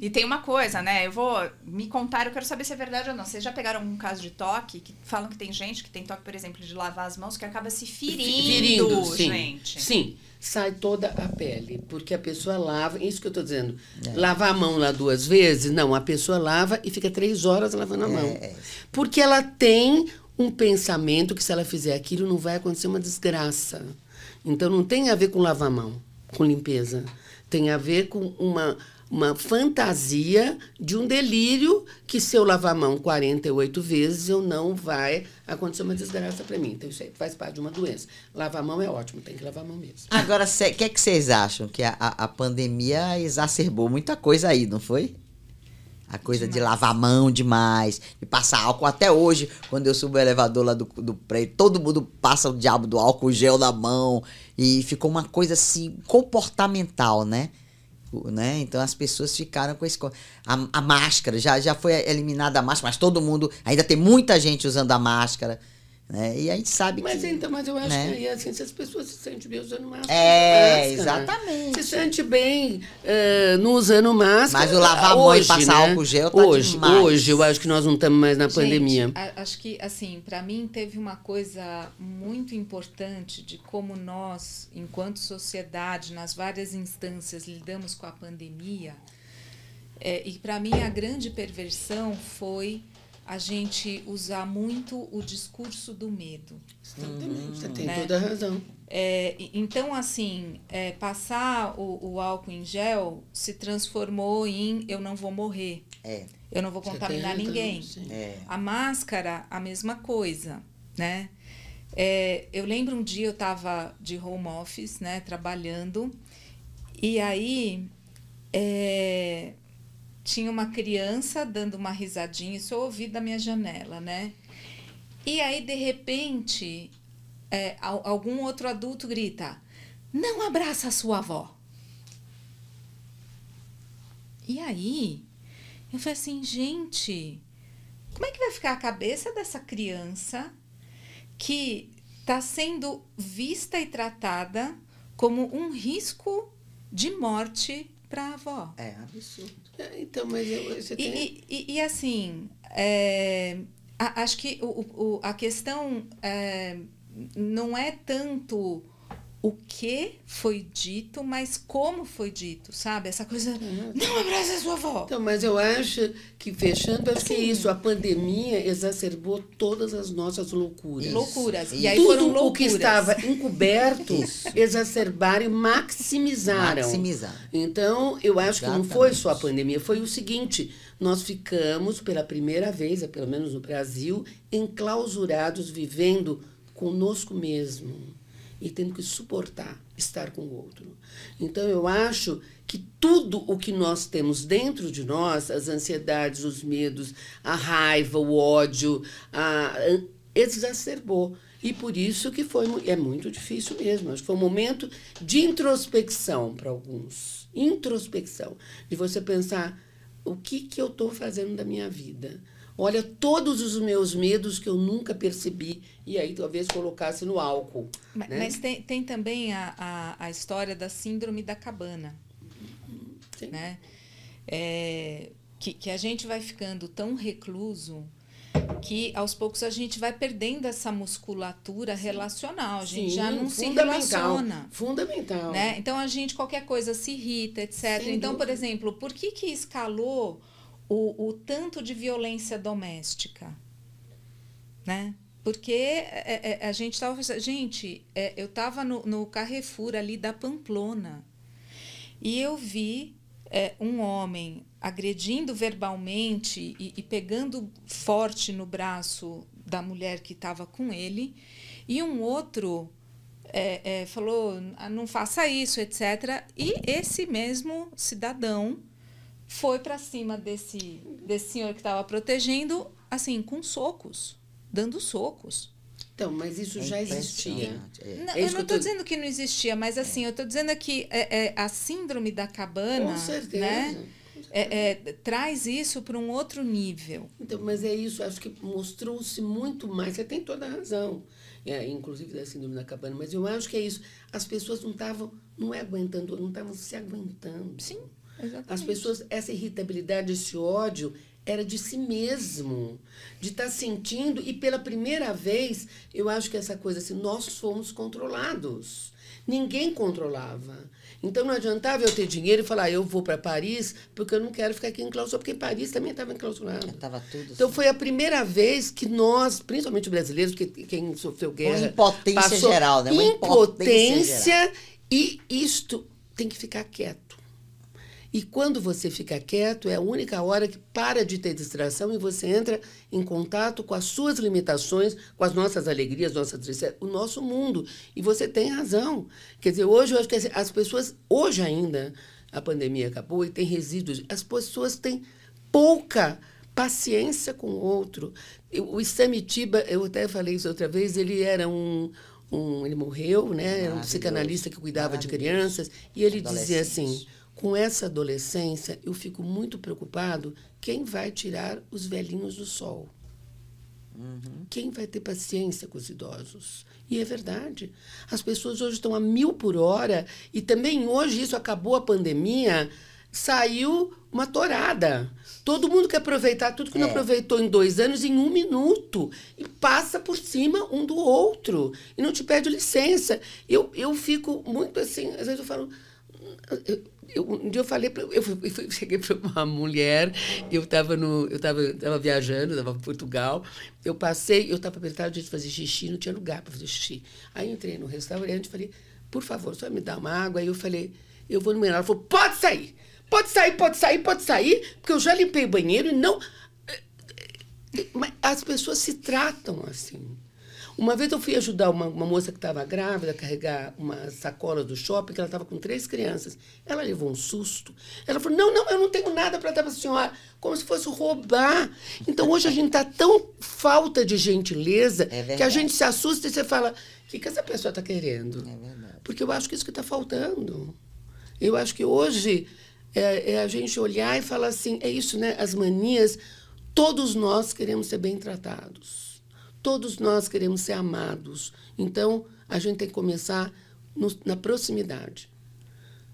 E tem uma coisa, né? Eu vou me contar, eu quero saber se é verdade ou não. Vocês já pegaram um caso de toque que falam que tem gente que tem toque, por exemplo, de lavar as mãos que acaba se ferindo, Ferindo, sim. gente. Sim, sai toda a pele, porque a pessoa lava, isso que eu tô dizendo. É. Lavar a mão lá duas vezes, não, a pessoa lava e fica três horas lavando a mão. É. Porque ela tem um pensamento que se ela fizer aquilo não vai acontecer uma desgraça. Então não tem a ver com lavar a mão, com limpeza. Tem a ver com uma, uma fantasia de um delírio que se eu lavar a mão 48 vezes, eu não vai acontecer uma desgraça para mim. Então isso aí faz parte de uma doença. Lavar a mão é ótimo, tem que lavar a mão mesmo. Agora, o que é que vocês acham? Que a, a, pandemia exacerbou muita coisa aí, não foi? A coisa de lavar a mão demais, de passar álcool. Até hoje, quando eu subo o elevador lá do, do prédio, todo mundo passa o diabo do álcool gel na mão. E ficou uma coisa assim, comportamental, né? Né? Então as pessoas ficaram com esse. A, a máscara, já, já foi eliminada a máscara, mas todo mundo. Ainda tem muita gente usando a máscara. Né? E a gente sabe Mas que. então, mas eu acho né? que aí, assim, se as pessoas se sentem bem usando máscara. É, máscara. exatamente. Se sente bem eh, não usando máscara. Mas o lavar a mão e hoje, passar né? álcool gel tá hoje, demais. hoje, eu acho que nós não estamos mais na Gente, pandemia. a- acho que, assim, para mim teve uma coisa muito importante de como nós, enquanto sociedade, nas várias instâncias, lidamos com a pandemia. É, e para mim a grande perversão foi a gente usar muito o discurso do medo. Exatamente, você tem né? toda a razão. É, então, assim, é, passar o, o álcool em gel se transformou em eu não vou morrer, É, eu não vou contaminar ninguém. é. A máscara, a mesma coisa, né? É, eu lembro um dia eu estava de home office, né, trabalhando, e aí é, tinha uma criança dando uma risadinha, isso eu ouvi da minha janela, né? E aí, de repente, é, al- algum outro adulto grita: Não abraça a sua avó. E aí, eu falei assim, gente, como é que vai ficar a cabeça dessa criança que está sendo vista e tratada como um risco de morte para a avó? É absurdo. É, Então, mas eu, você E, tem... e- e- e, assim, é, a- acho que o, o- o- a questão é, não é tanto o que foi dito, mas como foi dito, sabe? Essa coisa, não abraça a sua avó. Então, mas eu acho que, fechando, acho que é isso. A pandemia exacerbou todas as nossas loucuras. Isso. loucuras. E aí Tudo foram o que loucuras. estava encoberto exacerbaram e maximizaram. Maximizar. Então, eu acho que não foi Exatamente. só a pandemia, foi o seguinte: nós ficamos pela primeira vez, pelo menos no Brasil, enclausurados, vivendo conosco mesmo e tendo que suportar estar com o outro. Então, eu acho que tudo o que nós temos dentro de nós, as ansiedades, os medos, a raiva, o ódio, a, exacerbou. E por isso que foi é muito difícil mesmo. Acho que foi um momento de introspecção para alguns. Introspecção. De você pensar o que, que eu estou fazendo da minha vida. Olha todos os meus medos que eu nunca percebi. E aí talvez colocasse no álcool. Ma- né? Mas tem, tem também a, a, a história da síndrome da cabana. Sim. né? É, que, que a gente vai ficando tão recluso que aos poucos a gente vai perdendo essa musculatura relacional. A gente Sim, já não se fundamental, relaciona. Fundamental. Né? Então a gente, qualquer coisa, se irrita, etc. Então, por exemplo, por que, que escalou o, o tanto de violência doméstica? Né? Porque é, é, a gente estava. Gente, é, eu estava no, no Carrefour ali da Pamplona e eu vi é, um homem agredindo verbalmente e, e pegando forte no braço da mulher que estava com ele, e um outro é, é, falou: "Ah, não faça isso, etc. E esse mesmo cidadão foi para cima desse, desse senhor que estava protegendo, assim, com socos, dando socos. Então, mas isso É já existia. é. Não, É eu isso não que eu estou tô- dizendo que não existia, mas assim, eu estou dizendo que é, é, a síndrome da cabana Com certeza. né, é, é, traz isso para um outro nível. Então, mas é isso, acho que mostrou-se muito mais. Você tem toda a razão, é, inclusive da síndrome da cabana, mas eu acho que é isso. As pessoas não estavam, não é aguentando, não estavam se aguentando. Sim, exatamente. As pessoas, essa irritabilidade, esse ódio, era de si mesmo, de estar sentindo, e pela primeira vez, eu acho que essa coisa assim, nós fomos controlados. Ninguém controlava. Então não adiantava eu ter dinheiro e falar, "Ah, eu vou para Paris, porque eu não quero ficar aqui enclausurado, porque Paris também estava enclausurado. Estava tudo Então assim. foi a primeira vez que nós, principalmente brasileiros, porque quem sofreu guerra. impotência passou geral, né? Uma impotência impotência e isto tem que ficar quieto. E quando você fica quieto, é a única hora que para de ter distração e você entra em contato com as suas limitações, com as nossas alegrias, nossas tristezas, o nosso mundo. E você tem razão. Quer dizer, hoje eu acho que as- as pessoas, hoje ainda, a pandemia acabou e tem resíduos, as pessoas têm pouca paciência com o outro. O Isamitiba, eu até falei isso outra vez, ele era um, um ele morreu, né? Era um psicanalista que cuidava de crianças e ele dizia assim. Com essa adolescência, eu fico muito preocupado quem vai tirar os velhinhos do sol. Quem vai ter paciência com os idosos? E é verdade. As pessoas hoje estão a mil por hora e também hoje isso acabou a pandemia, saiu uma torada. Todo mundo quer aproveitar tudo que não É. aproveitou em dois anos em um minuto e passa por cima um do outro e não te pede licença. Eu, eu fico muito assim, às vezes eu falo, eu, eu- um dia eu falei, pra, eu, eu cheguei para uma mulher, eu estava no, eu tava, tava viajando, estava em Portugal, eu passei, eu estava apertado de fazer xixi, não tinha lugar para fazer xixi. Aí entrei no restaurante falei, por favor, só me dá uma água. Aí eu falei, eu vou no banheiro. Ela falou, pode sair, pode sair, pode sair, pode sair, porque eu já limpei o banheiro e não... Mas as pessoas se tratam assim. Uma vez eu fui ajudar uma, uma moça que estava grávida a carregar uma sacola do shopping, que ela estava com três crianças. Ela levou um susto. Ela falou: Não, não, eu não tenho nada para dar para a senhora. Como se fosse roubar. Então hoje a gente está tão falta de gentileza É que a gente se assusta e você fala: O que, que essa pessoa está querendo? É. Porque eu acho que isso que está faltando. Eu acho que hoje é, é a gente olhar e falar assim: é isso, né? As manias, todos nós queremos ser bem tratados. Todos nós queremos ser amados. Então, a gente tem que começar no- na proximidade.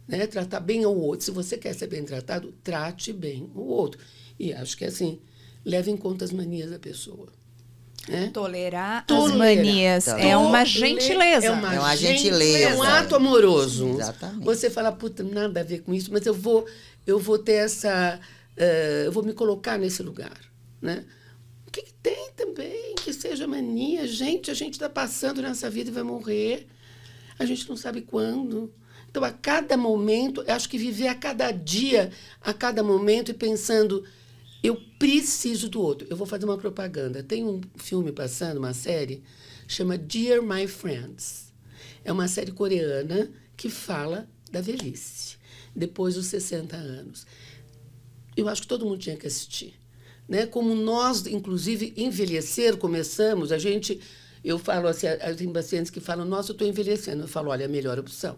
Né? Tratar bem ao outro. Se você quer ser bem tratado, trate bem o outro. E acho que assim, leve em conta as manias da pessoa. Né? Tolerar, as Tolerar. manias Tolerar. é uma gentileza. É uma, É uma gentileza. É um ato amoroso. Exatamente. Você fala, puta, nada a ver com isso, mas eu vou, eu vou ter essa. eh, eu vou me colocar nesse lugar. Né? Que, que tem também que seja mania? Gente, a gente está passando nessa vida e vai morrer. A gente não sabe quando. Então, a cada momento, acho que viver a cada dia, a cada momento e pensando, eu preciso do outro. Eu vou fazer uma propaganda. Tem um filme passando, uma série, chama Dear My Friends. É uma série coreana que fala da velhice, depois dos 60 anos eu acho que todo mundo tinha que assistir. Né? Como nós, inclusive, envelhecer, começamos, a gente. Eu falo assim, a- tem pacientes que falam, nossa, eu estou envelhecendo. Eu falo, olha, é a melhor opção.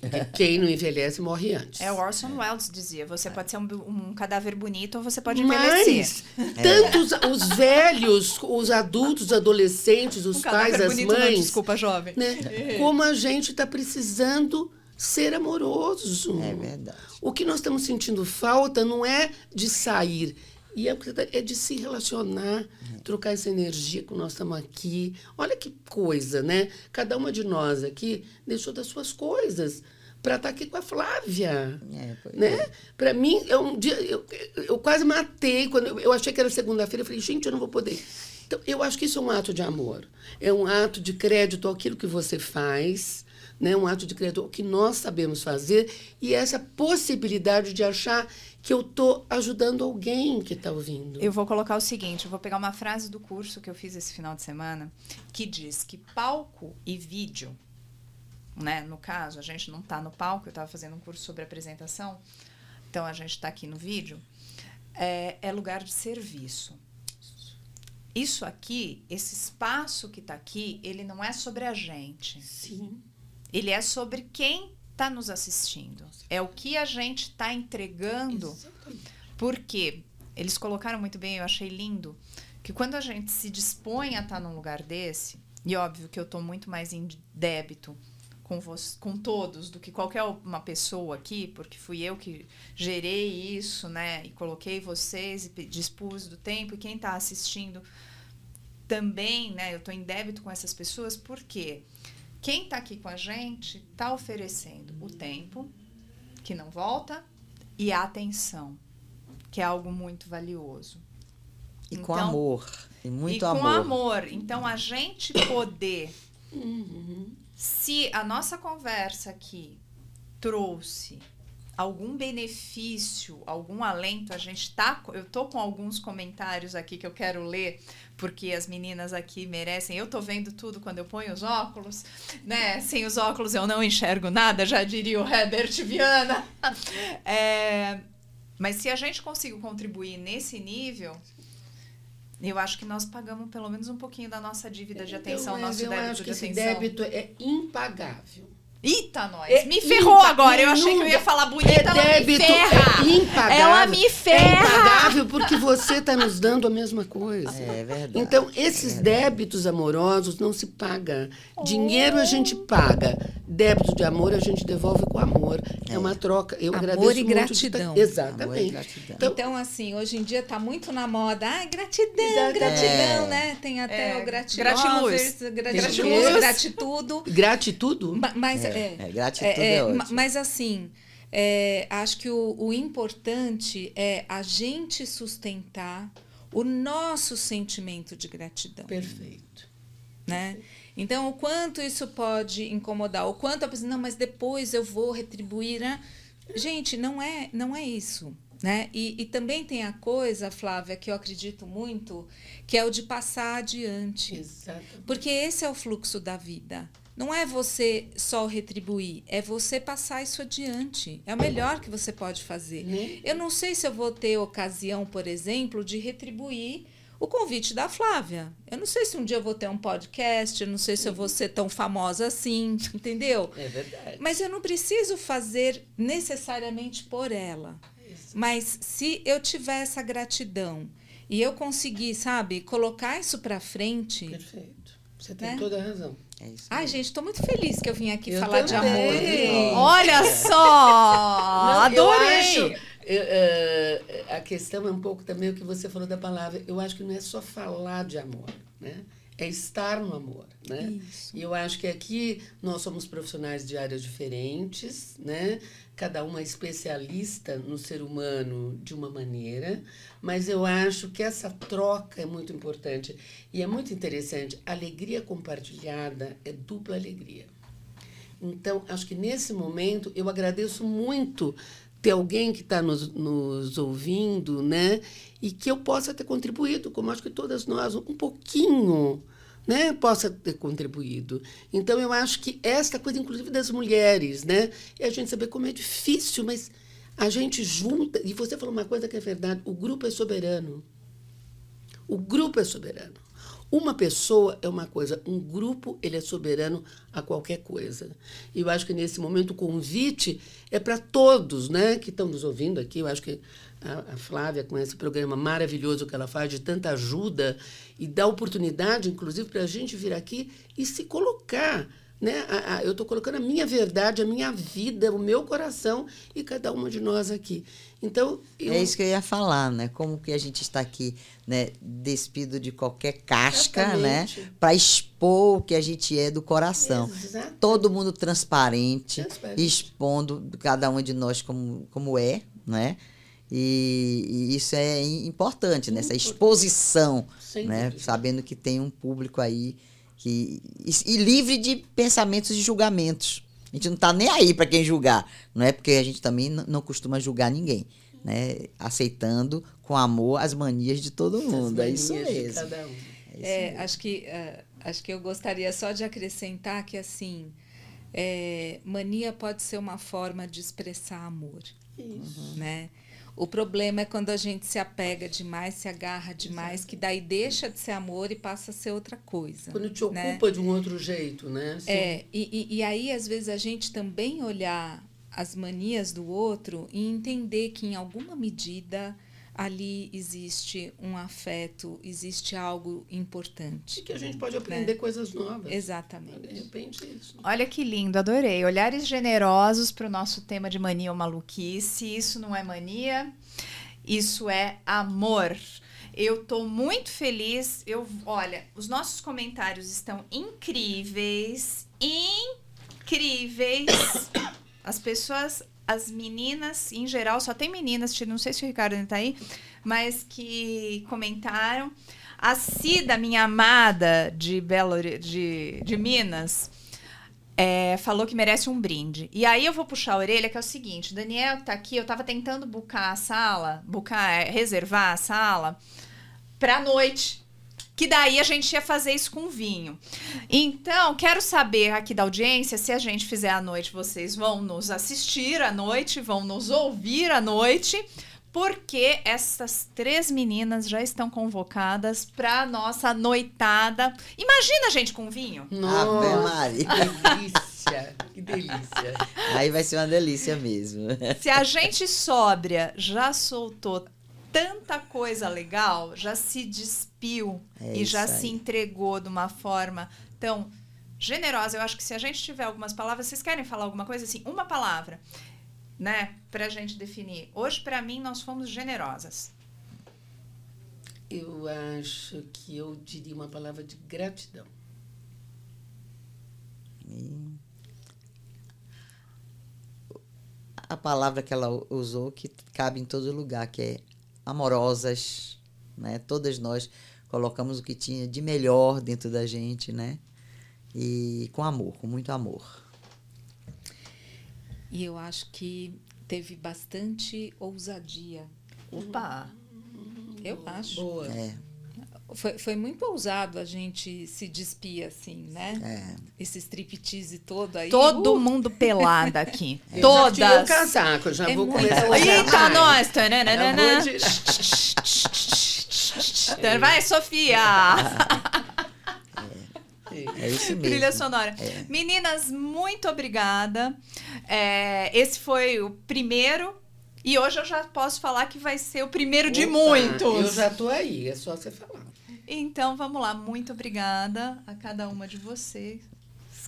Porque quem não envelhece morre antes. É o Orson Welles dizia, você pode ser um, um cadáver bonito ou você pode envelhecer. Mas, tanto os, os velhos, os adultos, os adolescentes, os Um pais, as bonito não, mães, desculpa, jovem. né? como a gente está precisando ser amoroso. É verdade. O que nós estamos sentindo falta não é de sair, e é, é de se relacionar, trocar essa energia que nós estamos aqui. Olha que coisa, né? Cada uma de nós aqui deixou das suas coisas para estar aqui com a Flávia. É, né? Para mim, é um dia, eu, eu quase matei. Quando eu, eu achei que era segunda-feira, eu falei, gente, eu não vou poder. Então, eu acho que isso é um ato de amor. É um ato de crédito àquilo que você faz, né? um ato de crédito ao que nós sabemos fazer e essa possibilidade de achar que eu estou ajudando alguém que está ouvindo. Eu vou colocar o seguinte, eu vou pegar uma frase do curso que eu fiz esse final de semana, que diz que palco e vídeo, né? No caso, a gente não está no palco, eu estava fazendo um curso sobre apresentação, então a gente está aqui no vídeo, é, é lugar de serviço. Isso aqui, esse espaço que está aqui, ele não é sobre a gente. Sim. Ele é sobre quem está nos assistindo. É o que a gente está entregando. Porque eles colocaram muito bem, eu achei lindo, que quando a gente se dispõe a estar num lugar desse, e óbvio que eu estou muito mais em débito com, vos, com todos do que qualquer uma pessoa aqui, porque fui eu que gerei isso, né? E coloquei vocês e dispus do tempo, e quem está assistindo também, né? Eu estou em débito com essas pessoas, porque quem está aqui com a gente está oferecendo o tempo, que não volta, e a atenção, que é algo muito valioso. E com Então, amor. E muito e com amor. amor. Então, a gente poder, Uhum. se a nossa conversa aqui trouxe algum benefício, algum alento, a gente tá, eu tô com alguns comentários aqui que eu quero ler, porque as meninas aqui merecem. Eu tô vendo tudo quando eu ponho os óculos, né? Sem os óculos eu não enxergo nada, já diria o Herbert Viana. É, mas se a gente conseguir contribuir nesse nível, eu acho que nós pagamos pelo menos um pouquinho da nossa dívida de atenção, Então, mas nosso eu débito acho de que esse atenção. débito é impagável. Eita, nós! É me ferrou impa- agora. Eu achei que eu ia falar bonita, é ela débito, me ferra. é impagável. Ela me É ferra. impagável porque você está nos dando a mesma coisa. É verdade. Então, esses débitos amorosos não se paga. Dinheiro a gente paga. Débito de amor a gente devolve com amor. É, uma troca. Eu Amor agradeço e muito de gratidão. tá- Exatamente. Amor e gratidão. Então, Então, assim, hoje em dia tá muito na moda. Ai, gratidão, Exatamente. gratidão, É. né? Tem até É, o gratiluz, gratiluz. gratiluz, gratitudo. gratitudo. Ma- Mas, É, é, é, gratitude é ma- ótimo. Mas assim, é, acho que o, o importante é a gente sustentar o nosso sentimento de gratidão, Perfeito. né? Então, o quanto isso pode incomodar, o quanto a pessoa, não, mas depois eu vou retribuir, né? Gente, não é, não é isso. Né? E, e também tem a coisa, Flávia, que eu acredito muito, que é o de passar adiante. Exato. Porque esse é o fluxo da vida. Não é você só retribuir, é você passar isso adiante. É o melhor que você pode fazer. Né? Eu não sei se eu vou ter ocasião, por exemplo, de retribuir o convite da Flávia. Eu não sei se um dia eu vou ter um podcast, eu não sei se eu vou ser tão famosa assim, entendeu? É verdade. Mas eu não preciso fazer necessariamente por ela. Isso. Mas se eu tiver essa gratidão e eu conseguir, sabe, colocar isso para frente. Perfeito. Você tem Né? toda a razão. É isso. Ai, gente, estou muito feliz que eu vim aqui Eu falar de também. amor. viu? Olha só! Não, adorei! Eu acho, eu, eh, a questão é um pouco também o que você falou da palavra. Eu acho que não é só falar de amor, né? É estar no amor, né? Isso. E eu acho que aqui nós somos profissionais de áreas diferentes, né? Cada uma é especialista no ser humano de uma maneira, mas eu acho que essa troca é muito importante. E é muito interessante. Alegria compartilhada é dupla alegria. Então, acho que nesse momento eu agradeço muito ter alguém que está nos, nos ouvindo, né? E que eu possa ter contribuído, como acho que todas nós, um pouquinho, né? Possa ter contribuído. Então, eu acho que esta coisa, inclusive das mulheres, né? E a gente saber como é difícil, mas a gente junta. E você falou uma coisa que é verdade: o grupo é soberano. O grupo é soberano. Uma pessoa é uma coisa, um grupo ele é soberano a qualquer coisa. E eu acho que nesse momento o convite é para todos, né, que estão nos ouvindo aqui. Eu acho que a, Flávia com esse programa maravilhoso que ela faz de tanta ajuda e dá oportunidade, inclusive, para a gente vir aqui e se colocar. Né? A- a- eu estou colocando a minha verdade, a minha vida, o meu coração e cada uma de nós aqui. Então, eu, É isso que eu ia falar, né? Como que a gente está aqui, né, despido de qualquer casca, né? Exatamente. Para expor o que a gente é do coração. Exato. Todo mundo transparente, Transparente. expondo cada um de nós como, como é, né? E, e isso é im- importante, né? Essa exposição, né? Sabendo que tem um público aí que e, e livre de pensamentos e julgamentos. A gente não está nem aí para quem julgar, não é porque a gente também não costuma julgar ninguém, né? Aceitando com amor as manias de todo mundo, é isso mesmo. cada um. É isso É, mesmo. acho que eh, acho que eu gostaria só de acrescentar que assim eh, mania pode ser uma forma de expressar amor, Isso. né? O problema é quando a gente se apega demais, se agarra demais, que daí deixa de ser amor e passa a ser outra coisa. Quando te né? ocupa de um outro jeito, né? Assim, É, e, e, e aí, às vezes, a gente também olhar as manias do outro e entender que, em alguma medida, ali existe um afeto, existe algo E importante. que a gente pode aprender Né? coisas novas. De Exatamente. repente, isso. Olha que lindo, adorei. Olhares generosos para o nosso tema de mania ou maluquice. Isso não é mania, isso é amor. Eu tô muito feliz. Eu, olha, os nossos comentários estão incríveis, incríveis. As pessoas, as meninas, em geral, só tem meninas, não sei se o Ricardo ainda tá aí, mas que comentaram. A Cida, minha amada de Belo de, de Minas, é, falou que merece um brinde. E aí eu vou puxar a orelha, que é o seguinte: o Daniel tá aqui, eu tava tentando bucar a sala, bucar, é, reservar a sala pra noite. Que daí a gente ia fazer isso com vinho. Então, quero saber aqui da audiência, se a gente fizer à noite, vocês vão nos assistir à noite, vão nos ouvir à noite, porque essas três meninas já estão convocadas para nossa noitada. Imagina a gente com vinho. Ave Nossa, Maria. que delícia, que delícia. Aí vai ser uma delícia mesmo. Se a gente sóbria já soltou tanta coisa legal, já se despiu É e já isso se aí. entregou de uma forma tão generosa. Eu acho que se a gente tiver algumas palavras, vocês querem falar alguma coisa assim? Uma palavra, né, pra gente definir. Hoje, pra mim, nós fomos generosas. Eu acho que eu diria uma palavra de gratidão. A palavra que ela usou que cabe em todo lugar, que é amorosas, né? Todas nós colocamos o que tinha de melhor dentro da gente, né? E com amor, com muito amor. E eu acho que teve bastante ousadia. Opa! Eu acho. Boa. É, Foi, foi muito ousado a gente se despir assim, né? é. Esse striptease todo aí. Todo Uh, mundo pelada aqui. Eu já Todas. tirei o casaco, eu já É vou muito começar a Eita, nós! Eu Tananana. Vai, Sofia! É isso mesmo. Trilha sonora. Meninas, muito obrigada. É, esse foi o primeiro. E hoje eu já posso falar que vai ser o primeiro de Opa, muitos. Eu já tô aí, é só você falar. Então, vamos lá. Muito obrigada a cada uma de vocês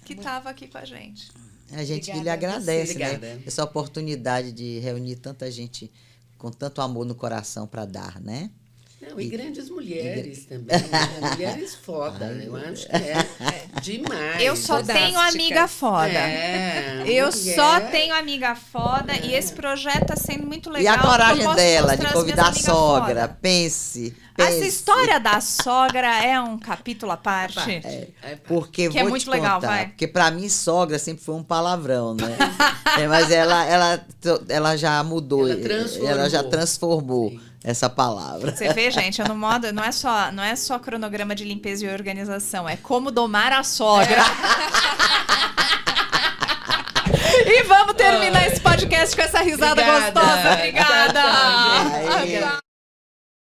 que estava aqui com a gente. A gente que Obrigada lhe agradece, né? Essa oportunidade de reunir tanta gente com tanto amor no coração para dar, né? Não, e grandes mulheres também. né? Mulheres foda, eu acho que é, demais. Eu só Fodásticas. tenho amiga foda. É, Eu mulher. só tenho amiga foda e esse projeto tá sendo muito e legal. a porque eu coragem dela de convidar a sogra. foda. Pense, pense. Essa história da sogra é um capítulo à parte. É, Porque Que é muito te legal, contar, vai. Porque pra mim sogra sempre foi um palavrão, né? É, mas ela, ela, ela já mudou, Ela ela já transformou Sim. Essa palavra. Você vê, gente, eu no modo não é só não é só cronograma de limpeza e organização, é como domar a sogra. e vamos terminar esse podcast com essa risada Obrigada. gostosa. Obrigada. Tchau,